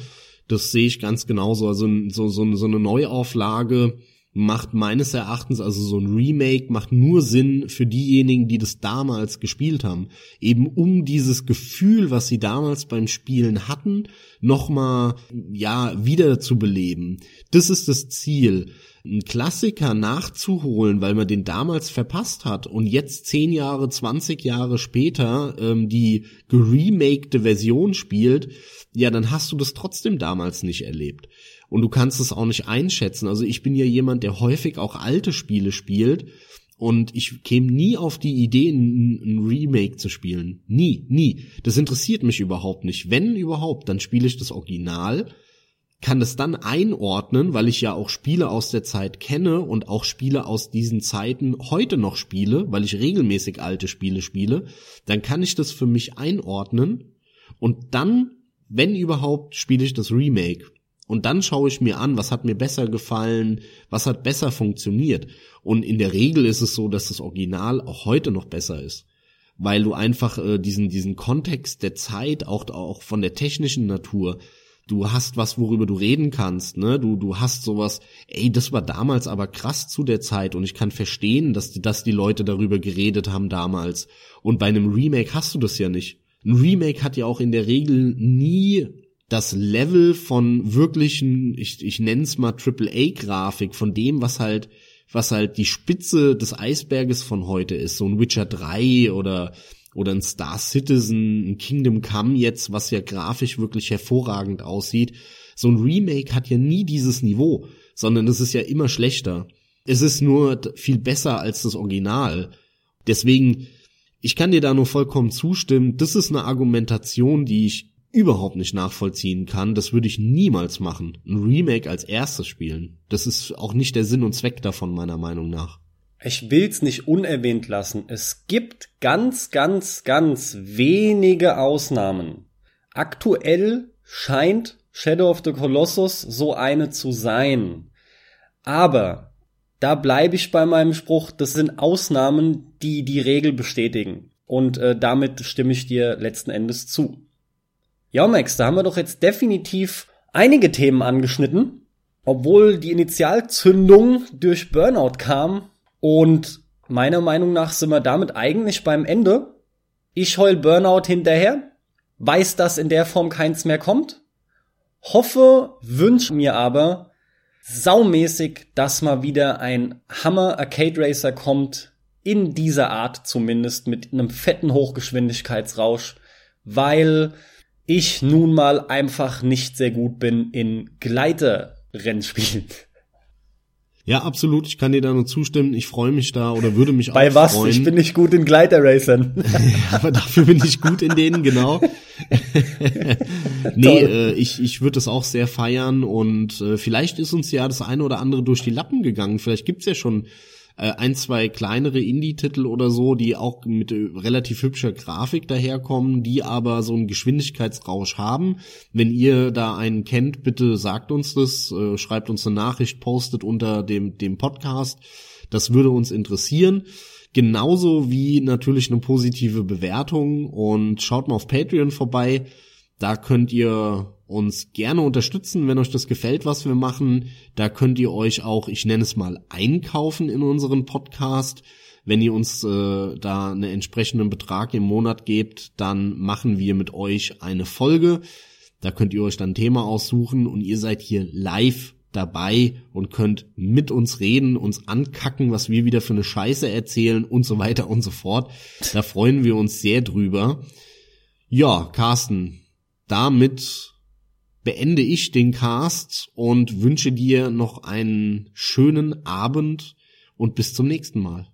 das sehe ich ganz genauso. Also so, so, so eine Neuauflage macht meines Erachtens, also so ein Remake macht nur Sinn für diejenigen, die das damals gespielt haben. Eben um dieses Gefühl, was sie damals beim Spielen hatten, nochmal, ja, wieder zu beleben. Das ist das Ziel. Ein Klassiker nachzuholen, weil man den damals verpasst hat und jetzt zehn Jahre, zwanzig Jahre später ähm, die geremakte Version spielt, ja, dann hast du das trotzdem damals nicht erlebt und du kannst es auch nicht einschätzen. Also ich bin ja jemand, der häufig auch alte Spiele spielt und ich käme nie auf die Idee, ein, Remake zu spielen. Nie, nie. Das interessiert mich überhaupt nicht. Wenn überhaupt, dann spiele ich das Original, kann das dann einordnen, weil ich ja auch Spiele aus der Zeit kenne und auch Spiele aus diesen Zeiten heute noch spiele, weil ich regelmäßig alte Spiele spiele, dann kann ich das für mich einordnen und dann, wenn überhaupt, spiele ich das Remake und dann schaue ich mir an, was hat mir besser gefallen, was hat besser funktioniert. Und in der Regel ist es so, dass das Original auch heute noch besser ist. Weil du einfach äh, diesen, diesen Kontext der Zeit, auch, auch von der technischen Natur, du hast was, worüber du reden kannst, ne? Du, du hast sowas, ey, das war damals aber krass zu der Zeit und ich kann verstehen, dass die, dass die Leute darüber geredet haben damals. Und bei einem Remake hast du das ja nicht. Ein Remake hat ja auch in der Regel nie das Level von wirklichen, ich, ich nenne es mal AAA-Grafik, von dem, was halt, was halt die Spitze des Eisberges von heute ist, so ein Witcher 3 oder oder ein Star Citizen, ein Kingdom Come jetzt, was ja grafisch wirklich hervorragend aussieht. So ein Remake hat ja nie dieses Niveau, sondern es ist ja immer schlechter. Es ist nur viel besser als das Original. Deswegen, ich kann dir da nur vollkommen zustimmen. Das ist eine Argumentation, die ich überhaupt nicht nachvollziehen kann, das würde ich niemals machen. Ein Remake als erstes spielen. Das ist auch nicht der Sinn und Zweck davon, meiner Meinung nach. Ich will's nicht unerwähnt lassen. Es gibt ganz, ganz, ganz wenige Ausnahmen. Aktuell scheint Shadow of the Colossus so eine zu sein. Aber da bleibe ich bei meinem Spruch, das sind Ausnahmen, die die Regel bestätigen. Und äh, damit stimme ich dir letzten Endes zu. Ja, Max, da haben wir doch jetzt definitiv einige Themen angeschnitten, obwohl die Initialzündung durch Burnout kam und meiner Meinung nach sind wir damit eigentlich beim Ende. Ich heul Burnout hinterher, weiß, dass in der Form keins mehr kommt, hoffe, wünsche mir aber saumäßig, dass mal wieder ein Hammer Arcade Racer kommt, in dieser Art zumindest, mit einem fetten Hochgeschwindigkeitsrausch, weil ich nun mal einfach nicht sehr gut bin in Gleiterrennspielen. Ja, absolut. Ich kann dir da nur zustimmen. Ich freue mich da oder würde mich Bei auch was? freuen. Ich bin nicht gut in Gleiterracern. ja, aber dafür bin ich gut in denen, genau. nee, äh, ich, ich würde das auch sehr feiern und äh, vielleicht ist uns ja das eine oder andere durch die Lappen gegangen. Vielleicht gibt's ja schon äh, ein, zwei kleinere Indie-Titel oder so, die auch mit äh, relativ hübscher Grafik daherkommen, die aber so einen Geschwindigkeitsrausch haben. Wenn ihr da einen kennt, bitte sagt uns das, äh, schreibt uns eine Nachricht, postet unter dem, dem Podcast. Das würde uns interessieren. Genauso wie natürlich eine positive Bewertung und schaut mal auf Patreon vorbei. Da könnt ihr uns gerne unterstützen, wenn euch das gefällt, was wir machen. Da könnt ihr euch auch, ich nenne es mal, einkaufen in unseren Podcast. Wenn ihr uns äh, da einen entsprechenden Betrag im Monat gebt, dann machen wir mit euch eine Folge. Da könnt ihr euch dann ein Thema aussuchen und ihr seid hier live dabei und könnt mit uns reden, uns ankacken, was wir wieder für eine Scheiße erzählen und so weiter und so fort. Da freuen wir uns sehr drüber. Ja, Carsten, damit beende ich den Cast und wünsche dir noch einen schönen Abend und bis zum nächsten Mal.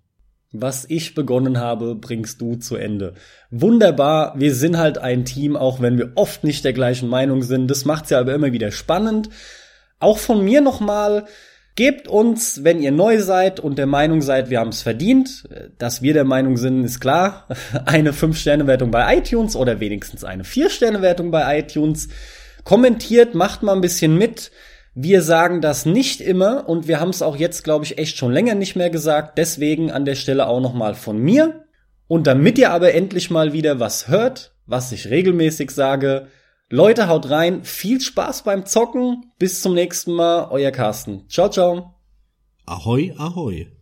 Was ich begonnen habe, bringst du zu Ende. Wunderbar, wir sind halt ein Team, auch wenn wir oft nicht der gleichen Meinung sind. Das macht's ja aber immer wieder spannend. Auch von mir nochmal, gebt uns, wenn ihr neu seid und der Meinung seid, wir haben es verdient, dass wir der Meinung sind, ist klar, eine 5-Sterne-Wertung bei iTunes oder wenigstens eine 4-Sterne-Wertung bei iTunes. Kommentiert, macht mal ein bisschen mit. Wir sagen das nicht immer und wir haben es auch jetzt, glaube ich, echt schon länger nicht mehr gesagt. Deswegen an der Stelle auch noch mal von mir. Und damit ihr aber endlich mal wieder was hört, was ich regelmäßig sage, Leute, haut rein. Viel Spaß beim Zocken. Bis zum nächsten Mal. Euer Carsten. Ciao, ciao. Ahoi, ahoi.